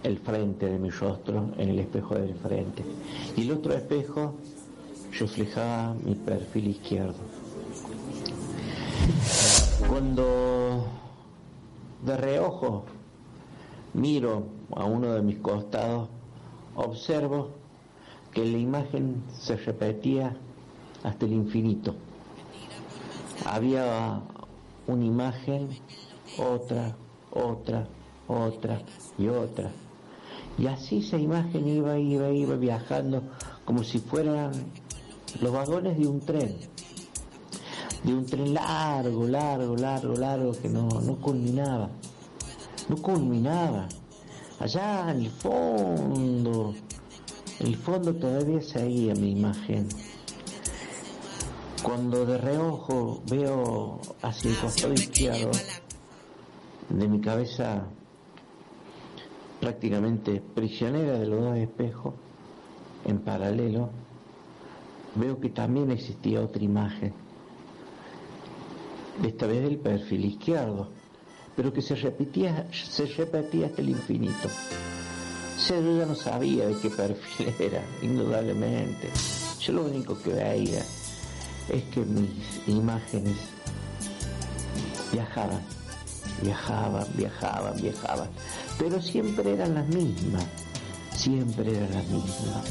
el frente de mi rostro en el espejo del frente. Y el otro espejo reflejaba mi perfil izquierdo. Cuando de reojo miro a uno de mis costados, observo que la imagen se repetía hasta el infinito. Había una imagen, otra, otra, otra y otra. Y así esa imagen iba, iba, iba viajando como si fueran los vagones de un tren. De un tren largo, largo, largo, largo que no, no culminaba. No culminaba. Allá en el fondo, en el fondo todavía seguía mi imagen. Cuando de reojo veo hacia el costado izquierdo de mi cabeza prácticamente prisionera de los dos espejos, en paralelo, veo que también existía otra imagen, esta vez del perfil izquierdo, pero que se repetía, se repetía hasta el infinito. O sea, yo ya no sabía de qué perfil era, indudablemente. Yo lo único que veía es que mis imágenes viajaban, viajaban, viajaban, viajaban, pero siempre eran las mismas, siempre eran las mismas.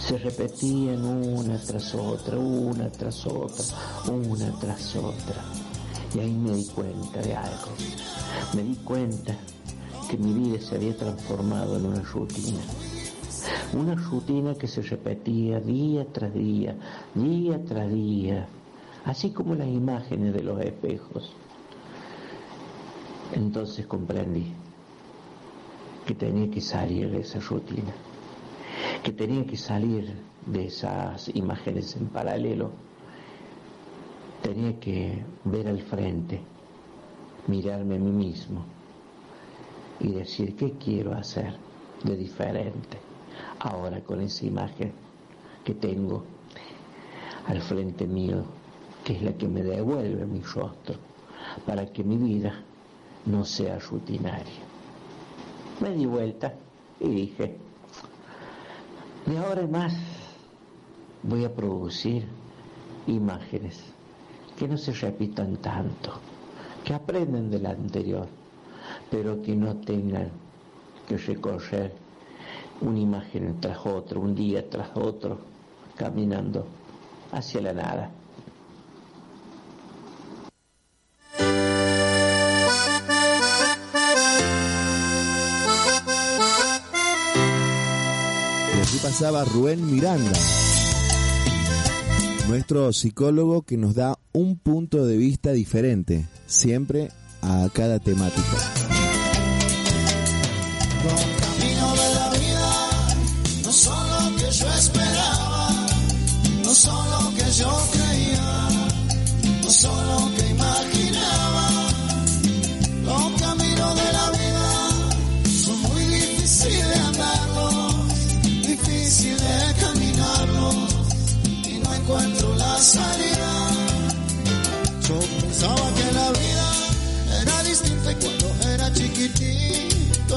Se repetían una tras otra, una tras otra, una tras otra. Y ahí me di cuenta de algo. Me di cuenta que mi vida se había transformado en una rutina. Una rutina que se repetía día tras día, día tras día, así como las imágenes de los espejos. Entonces comprendí que tenía que salir de esa rutina, que tenía que salir de esas imágenes en paralelo, tenía que ver al frente, mirarme a mí mismo y decir qué quiero hacer de diferente ahora con esa imagen que tengo al frente mío, que es la que me devuelve mi rostro, para que mi vida no sea rutinaria. Me di vuelta y dije, de ahora en más voy a producir imágenes que no se repitan tanto, que aprenden de la anterior, pero que no tengan que recorrer una imagen tras otra, un día tras otro, caminando hacia la nada. Pasaba Rubén Miranda, nuestro psicólogo que nos da un punto de vista diferente, siempre a cada temática.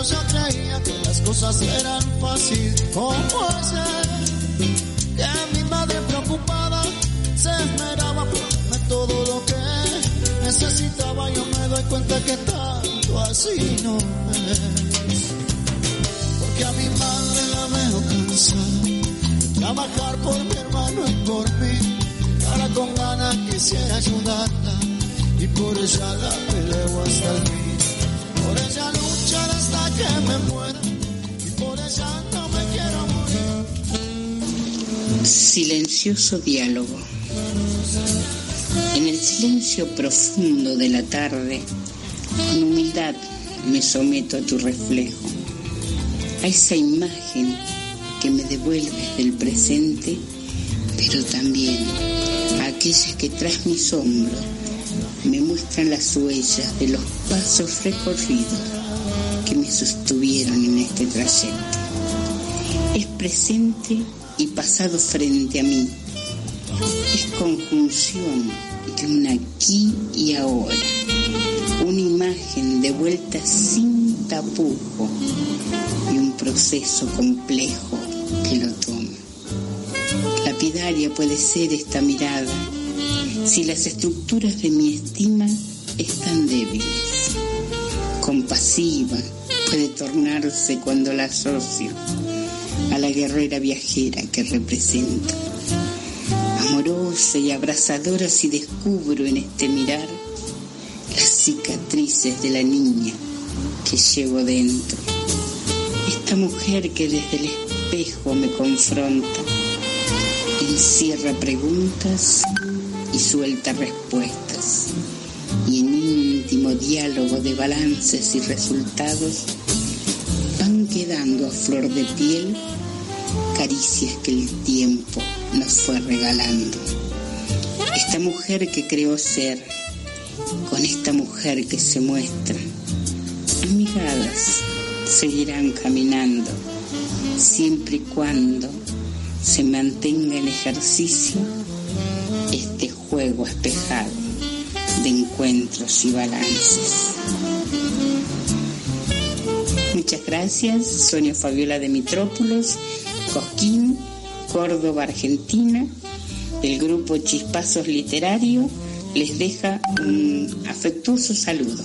Yo creía que las cosas eran fáciles. ¿Cómo hacer que mi madre preocupada se esmeraba por darme todo lo que necesitaba? Yo me doy cuenta que tanto así no es. Porque a mi madre la veo trabajar por mi hermano y por mí. Ahora con ganas quisiera ayudarla y por ella la peleo hasta el fin. Hasta que me muera y por me quiero morir. Silencioso diálogo. En el silencio profundo de la tarde, con humildad me someto a tu reflejo, a esa imagen que me devuelves del presente, pero también a aquellas que tras mis hombros me muestran las huellas de los pasos recorridos que me sostuvieron en este trayecto. Es presente y pasado frente a mí. Es conjunción de un aquí y ahora. Una imagen de vuelta sin tapujo y un proceso complejo que lo toma. Lapidaria puede ser esta mirada si las estructuras de mi estima están débiles. Compasiva puede tornarse cuando la asocio a la guerrera viajera que represento. Amorosa y abrazadora si descubro en este mirar las cicatrices de la niña que llevo dentro. Esta mujer que desde el espejo me confronta, encierra preguntas y suelta respuestas. Y en íntimo diálogo de balances y resultados van quedando a flor de piel caricias que el tiempo nos fue regalando. Esta mujer que creó ser, con esta mujer que se muestra, amigadas seguirán caminando, siempre y cuando se mantenga en ejercicio este juego espejado de encuentros y balances. Muchas gracias, Sonia Fabiola de Mitrópolis, Cosquín, Córdoba, Argentina. El grupo Chispazos Literario les deja un afectuoso saludo.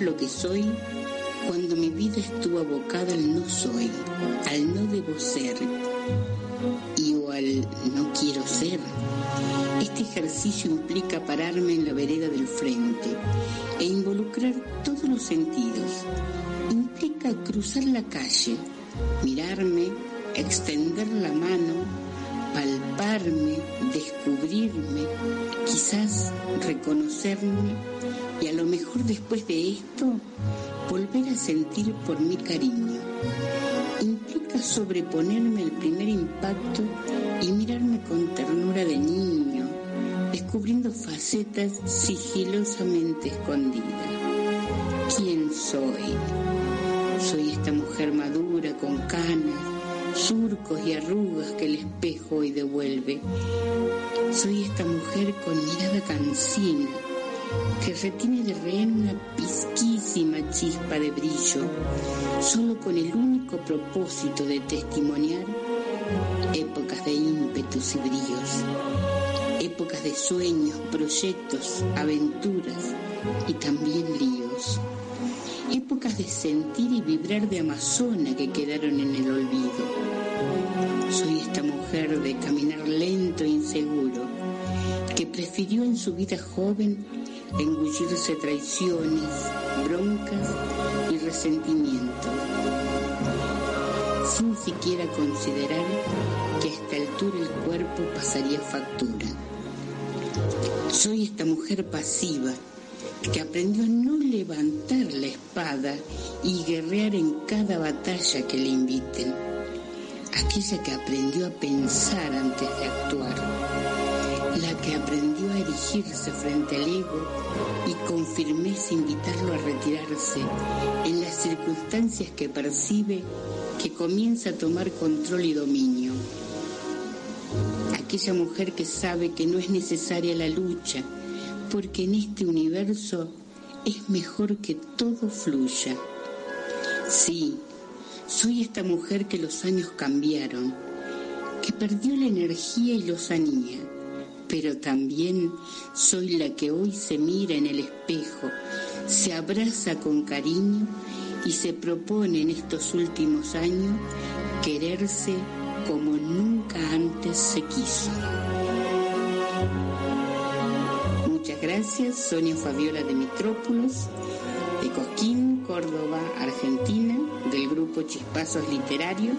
¿Cómo decir lo que soy cuando mi vida estuvo abocada al no soy, al no debo ser y o al no quiero ser? Este ejercicio implica pararme en la vereda del frente e involucrar todos los sentidos. Implica cruzar la calle, mirarme, extender la mano, palparme, descubrirme, quizás reconocerme y a lo mejor después de esto volver a sentir por mi cariño. Implica sobreponerme al primer impacto y mirarme con ternura de niño, descubriendo facetas sigilosamente escondidas. ¿Quién soy? Soy esta mujer madura con canas, surcos y arrugas que el espejo hoy devuelve. Soy esta mujer con mirada cansina que retiene de rehén una pizquísima chispa de brillo, solo con el único propósito de testimoniar épocas de ímpetus y bríos, épocas de sueños, proyectos, aventuras y también líos, épocas de sentir y vibrar de amazona que quedaron en el olvido. Soy esta mujer de caminar lento e inseguro, que prefirió en su vida joven engullirse traiciones, broncas y resentimiento. sin siquiera considerar que a esta altura el cuerpo pasaría factura. Soy esta mujer pasiva que aprendió a no levantar la espada y guerrear en cada batalla que le inviten. Aquella que aprendió a pensar antes de actuar. La que aprendió erigirse frente al ego y con firmeza invitarlo a retirarse en las circunstancias que percibe que comienza a tomar control y dominio. Aquella mujer que sabe que no es necesaria la lucha, porque en este universo es mejor que todo fluya. Sí, soy esta mujer que los años cambiaron, que perdió la energía y lozanía, pero también soy la que hoy se mira en el espejo, se abraza con cariño y se propone en estos últimos años quererse como nunca antes se quiso. Muchas gracias, Sonia Fabiola de Mitrópolis, de Coquín, Córdoba, Argentina, del grupo Chispazos Literarios.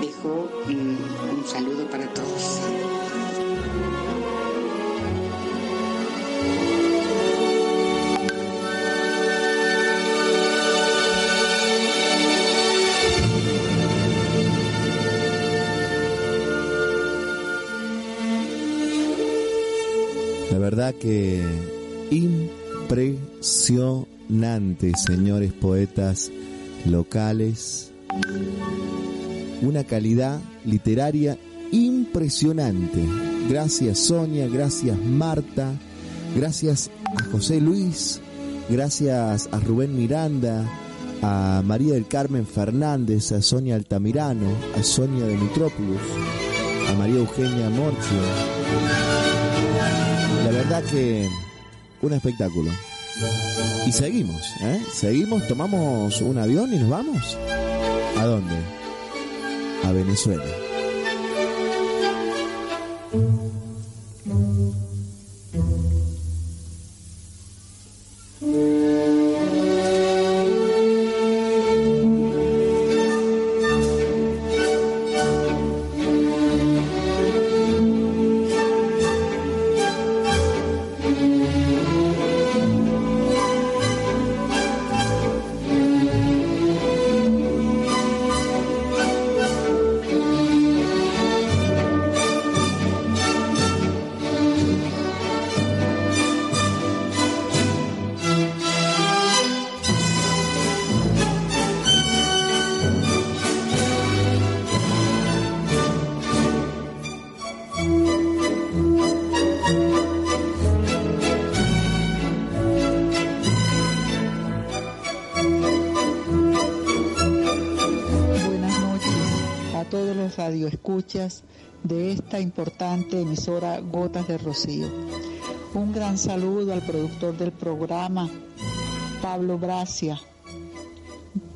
Dejo mm, un saludo para todos. Verdad que impresionante, señores poetas locales. Una calidad literaria impresionante. Gracias Sonia, gracias Marta, gracias a José Luis, gracias a Rubén Miranda, a María del Carmen Fernández, a Sonia Altamirano, a Sonia de Mitrópolis, a María Eugenia Morchio. La verdad que un espectáculo. Y seguimos, ¿eh? Seguimos, tomamos un avión y nos vamos. ¿A dónde? A Venezuela. Emisora Gotas de Rocío. Un gran saludo al productor del programa, Pablo Bracia.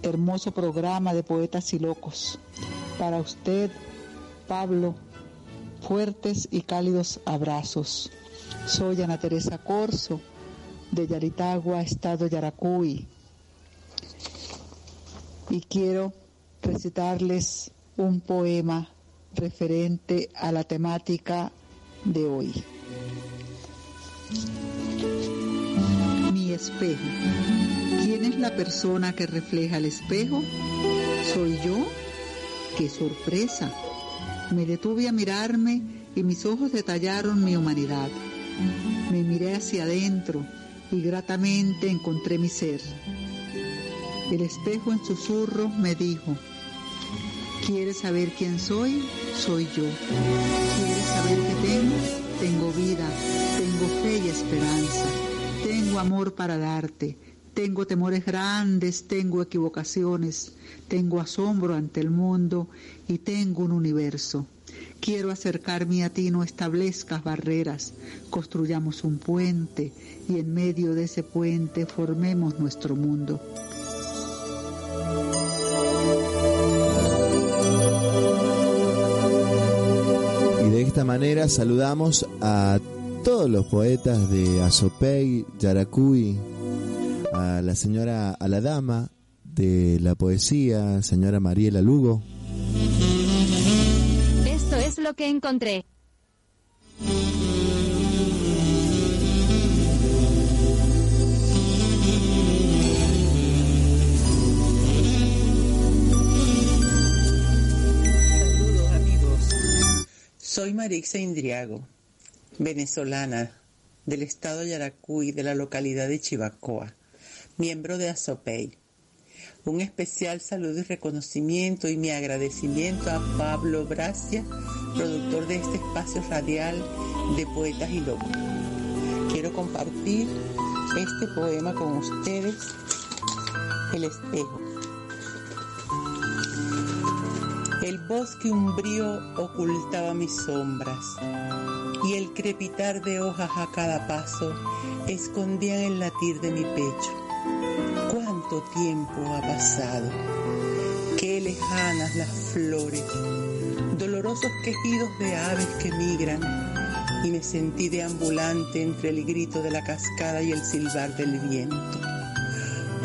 Hermoso programa de poetas y locos. Para usted, Pablo, fuertes y cálidos abrazos. Soy Ana Teresa Corso, de Yaritagua, Estado Yaracuy. Y quiero recitarles un poema referente a la temática de hoy. Mi espejo. ¿Quién es la persona que refleja el espejo? ¿Soy yo? ¡Qué sorpresa! Me detuve a mirarme y mis ojos detallaron mi humanidad. Me miré hacia adentro y gratamente encontré mi ser. El espejo en susurro me dijo, ¿quieres saber quién soy? Soy yo. ¿Quieres saber qué tengo? Tengo vida, tengo fe y esperanza, tengo amor para darte, tengo temores grandes, tengo equivocaciones, tengo asombro ante el mundo y tengo un universo. Quiero acercarme a ti, no establezcas barreras, construyamos un puente y en medio de ese puente formemos nuestro mundo. De esta manera saludamos a todos los poetas de Azopey, Yaracuy, a la señora, a la dama de la poesía, señora Mariela Lugo. Esto es lo que encontré. Soy Marixa Indriago, venezolana del estado de Yaracuy de la localidad de Chivacoa, miembro de ASOPEI. Un especial saludo y reconocimiento y mi agradecimiento a Pablo Bracia, productor de este espacio radial de Poetas y Locos. Quiero compartir este poema con ustedes, El espejo. El bosque umbrío ocultaba mis sombras y el crepitar de hojas a cada paso escondían el latir de mi pecho. ¿Cuánto tiempo ha pasado? Qué lejanas las flores, dolorosos quejidos de aves que migran y me sentí deambulante entre el grito de la cascada y el silbar del viento.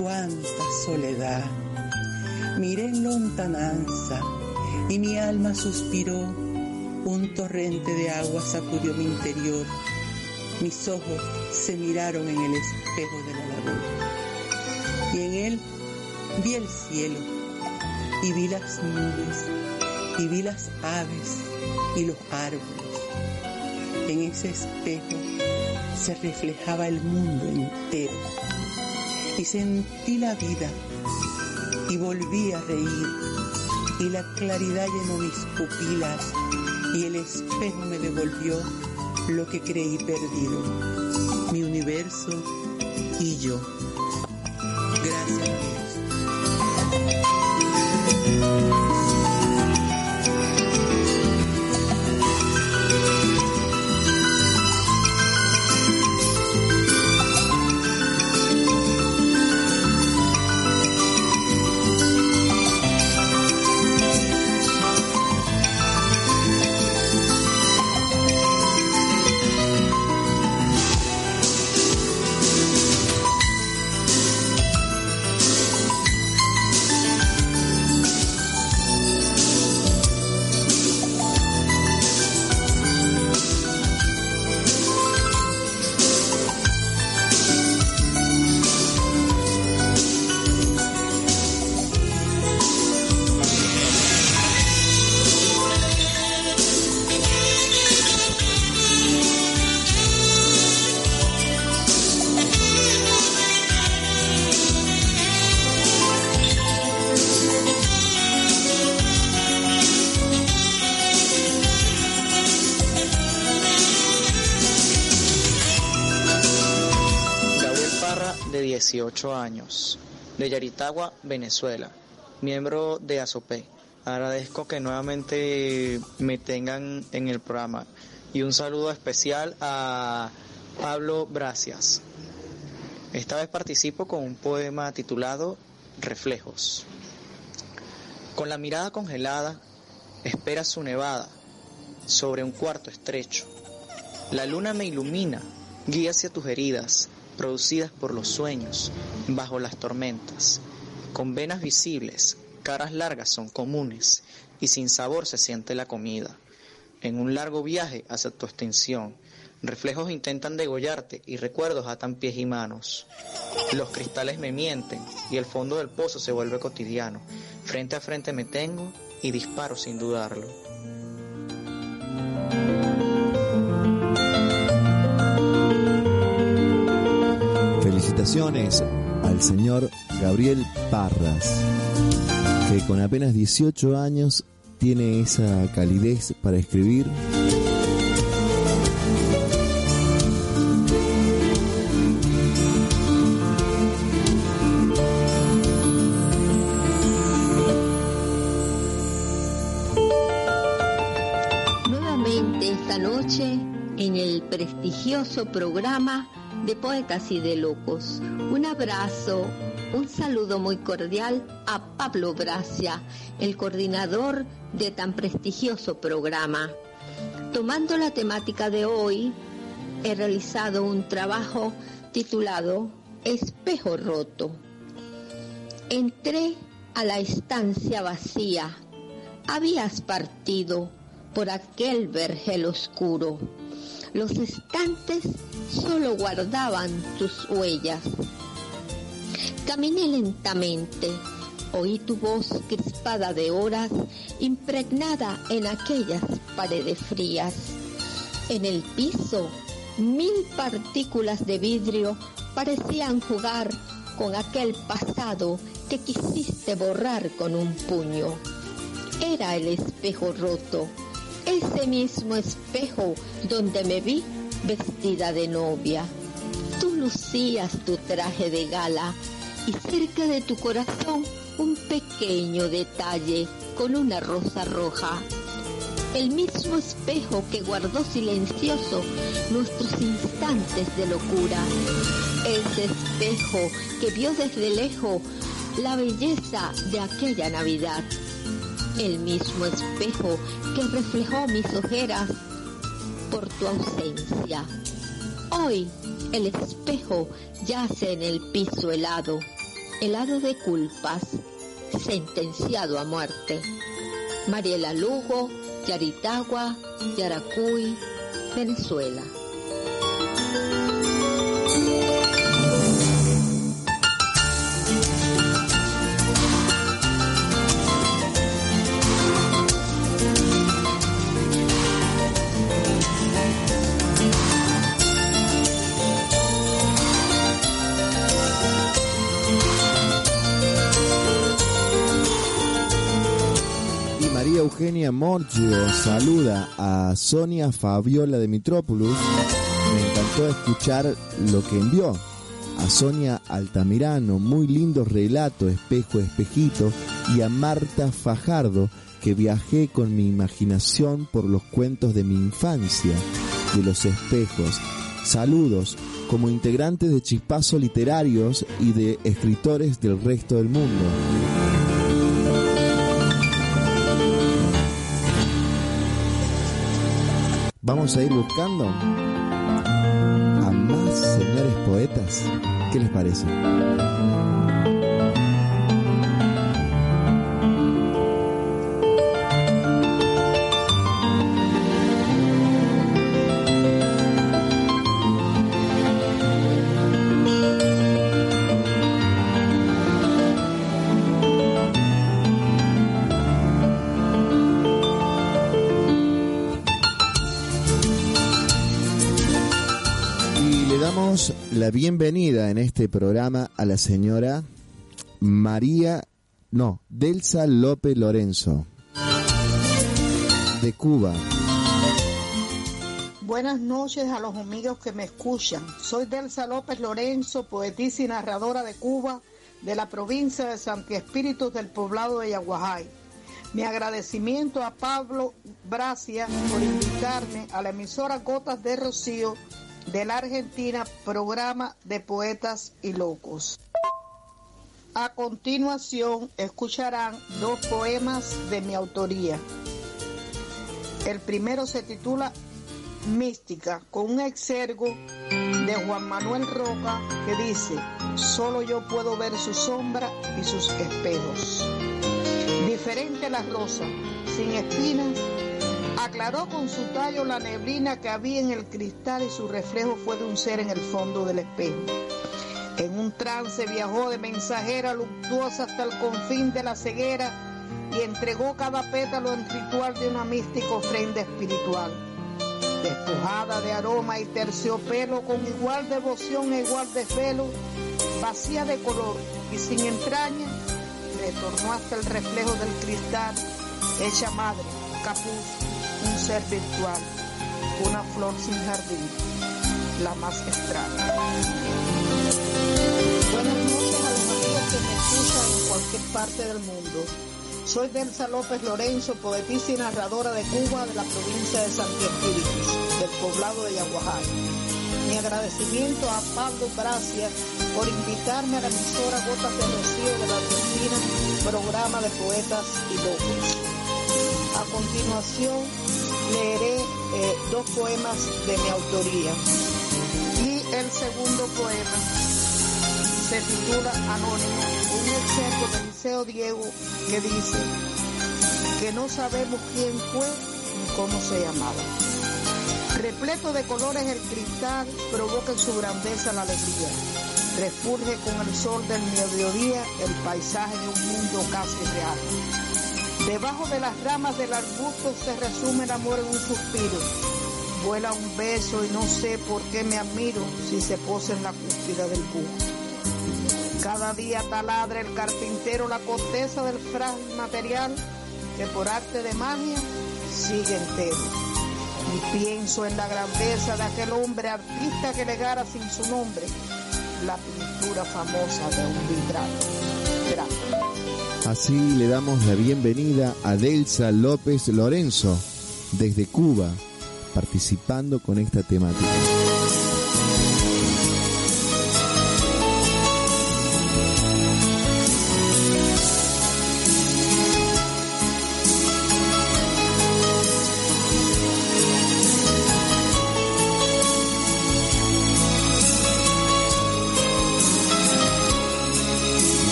Cuánta soledad. Miré en lontananza y mi alma suspiró. Un torrente de agua sacudió mi interior. Mis ojos se miraron en el espejo de la laguna. Y en él vi el cielo y vi las nubes y vi las aves y los árboles. En ese espejo se reflejaba el mundo entero. Y sentí la vida y volví a reír y la claridad llenó mis pupilas y el espejo me devolvió lo que creí perdido, mi universo y yo. Gracias 18 años, de Yaritagua, Venezuela, miembro de ASOPE. Agradezco que nuevamente me tengan en el programa y un saludo especial a Pablo Bracias. Esta vez participo con un poema titulado Reflejos. Con la mirada congelada, espera su nevada sobre un cuarto estrecho. La luna me ilumina, guía hacia tus heridas, producidas por los sueños, bajo las tormentas. Con venas visibles, caras largas son comunes, y sin sabor se siente la comida. En un largo viaje hacia tu extinción, reflejos intentan degollarte y recuerdos atan pies y manos. Los cristales me mienten y el fondo del pozo se vuelve cotidiano. Frente a frente me tengo y disparo sin dudarlo. Al señor Gabriel Parras, que con apenas 18 años tiene esa calidez para escribir. Nuevamente esta noche en el prestigioso programa de Poetas y de Locos. Un abrazo, un saludo muy cordial a Pablo Bracia, el coordinador de tan prestigioso programa. Tomando la temática de hoy, he realizado un trabajo titulado Espejo Roto. Entré a la estancia vacía. Habías partido por aquel vergel oscuro. Los estantes solo guardaban tus huellas. Caminé lentamente. Oí tu voz crispada de horas, impregnada en aquellas paredes frías. En el piso, mil partículas de vidrio parecían jugar con aquel pasado que quisiste borrar con un puño. Era el espejo roto, ese mismo espejo donde me vi vestida de novia. Tú lucías tu traje de gala y cerca de tu corazón un pequeño detalle con una rosa roja. El mismo espejo que guardó silencioso nuestros instantes de locura. Ese espejo que vio desde lejos la belleza de aquella Navidad. El mismo espejo que reflejó mis ojeras por tu ausencia. Hoy el espejo yace en el piso helado, helado de culpas, sentenciado a muerte. Mariela Lugo, Yaritagua, Yaracuy, Venezuela. Eugenia Morgio saluda a Sonia Fabiola de Mitrópolis. Me encantó escuchar lo que envió. A Sonia Altamirano, muy lindo relato, espejo, espejito. Y a Marta Fajardo, que viajé con mi imaginación por los cuentos de mi infancia, de los espejos. Saludos como integrantes de Chispazo Literarios y de escritores del resto del mundo. Vamos a ir buscando a más señores poetas. ¿Qué les parece? La bienvenida en este programa a la señora María, no, Delsa López Lorenzo, de Cuba. Buenas noches a los amigos que me escuchan. Soy Delsa López Lorenzo, poetisa y narradora de Cuba, de la provincia de Santi Espíritus del poblado de Yaguajay. Mi agradecimiento a Pablo Bracia por invitarme a la emisora Gotas de Rocío de la Argentina, programa de poetas y locos. A continuación escucharán dos poemas de mi autoría. El primero se titula Mística, con un exergo de Juan Manuel Roca que dice, solo yo puedo ver su sombra y sus espejos. Diferente a la rosa, sin espinas, aclaró con su tallo la neblina que había en el cristal y su reflejo fue de un ser en el fondo del espejo. En un trance viajó de mensajera luctuosa hasta el confín de la ceguera y entregó cada pétalo en ritual de una mística ofrenda espiritual. Despojada de aroma y terciopelo, con igual devoción e igual desvelo, vacía de color y sin entraña, retornó hasta el reflejo del cristal, hecha madre, capuz, ser virtual, una flor sin jardín, la más extraña. Buenas noches a los amigos que me escuchan en cualquier parte del mundo. Soy Delsa López Lorenzo, poetisa y narradora de Cuba, de la provincia de Santi Espíritus, del poblado de Yaguajay. Mi agradecimiento a Pablo Gracia por invitarme a la emisora Gotas de Rocío de la Argentina, programa de poetas y locos. A continuación leeré eh, dos poemas de mi autoría. Y el segundo poema se titula Anónimo, un excerto de Liceo Diego que dice que no sabemos quién fue ni cómo se llamaba. Repleto de colores el cristal provoca en su grandeza la alegría. Refulge con el sol del mediodía el paisaje de un mundo casi real. Debajo de las ramas del arbusto se resume el amor en un suspiro. Vuela un beso y no sé por qué me admiro si se posa en la cúspide del búho. Cada día taladra el carpintero la corteza del frágil material que por arte de magia sigue entero. Y pienso en la grandeza de aquel hombre artista que legara sin su nombre la pintura famosa de un vitral. Gracias. Así le damos la bienvenida a Delsa López Lorenzo desde Cuba, participando con esta temática.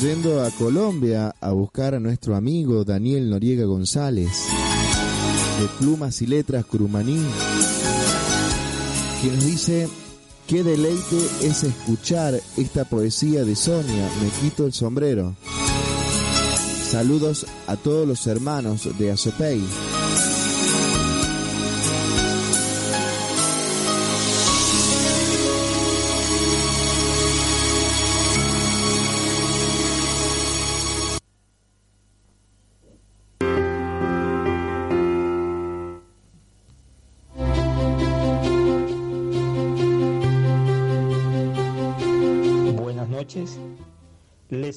Yendo a Colombia a buscar a nuestro amigo Daniel Noriega González, de Plumas y Letras Curumaní, quien nos dice, qué deleite es escuchar esta poesía de Sonia, me quito el sombrero. Saludos a todos los hermanos de Azopey.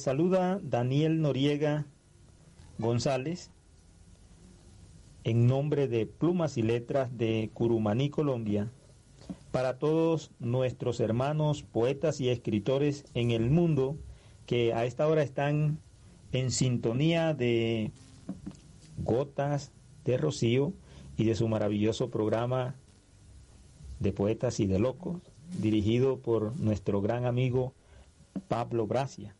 Saluda Daniel Noriega González en nombre de Plumas y Letras de Curumaní, Colombia, para todos nuestros hermanos poetas y escritores en el mundo que a esta hora están en sintonía de Gotas de Rocío y de su maravilloso programa de poetas y de locos, dirigido por nuestro gran amigo Pablo Gracia.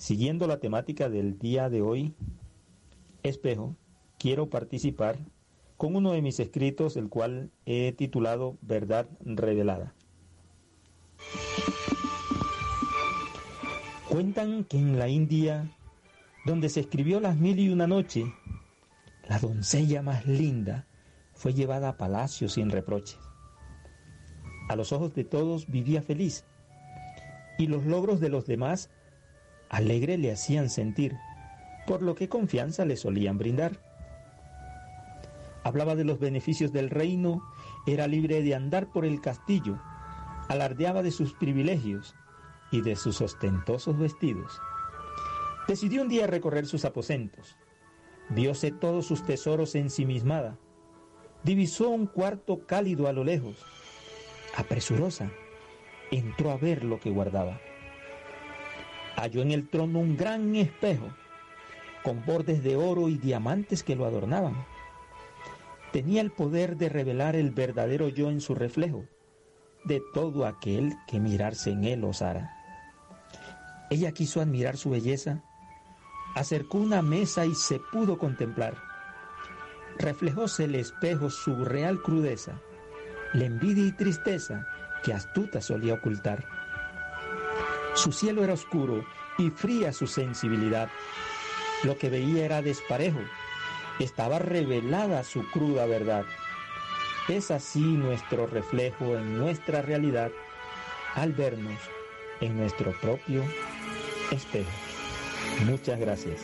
Siguiendo la temática del día de hoy, espejo, quiero participar con uno de mis escritos, el cual he titulado Verdad Revelada. Cuentan que en la India, donde se escribió Las Mil y Una Noche, la doncella más linda fue llevada a palacio sin reproches. A los ojos de todos vivía feliz y los logros de los demás alegre le hacían sentir, por lo que confianza le solían brindar. Hablaba de los beneficios del reino, era libre de andar por el castillo, alardeaba de sus privilegios y de sus ostentosos vestidos. Decidió un día recorrer sus aposentos, viose todos sus tesoros ensimismada, divisó un cuarto cálido a lo lejos, apresurosa, entró a ver lo que guardaba. Halló en el trono un gran espejo, con bordes de oro y diamantes que lo adornaban. Tenía el poder de revelar el verdadero yo en su reflejo, de todo aquel que mirarse en él osara. Ella quiso admirar su belleza, acercó una mesa y se pudo contemplar. Reflejóse el espejo su real crudeza, la envidia y tristeza que astuta solía ocultar. Su cielo era oscuro y fría su sensibilidad. Lo que veía era desparejo, estaba revelada su cruda verdad. Es así nuestro reflejo en nuestra realidad al vernos en nuestro propio espejo. Muchas gracias.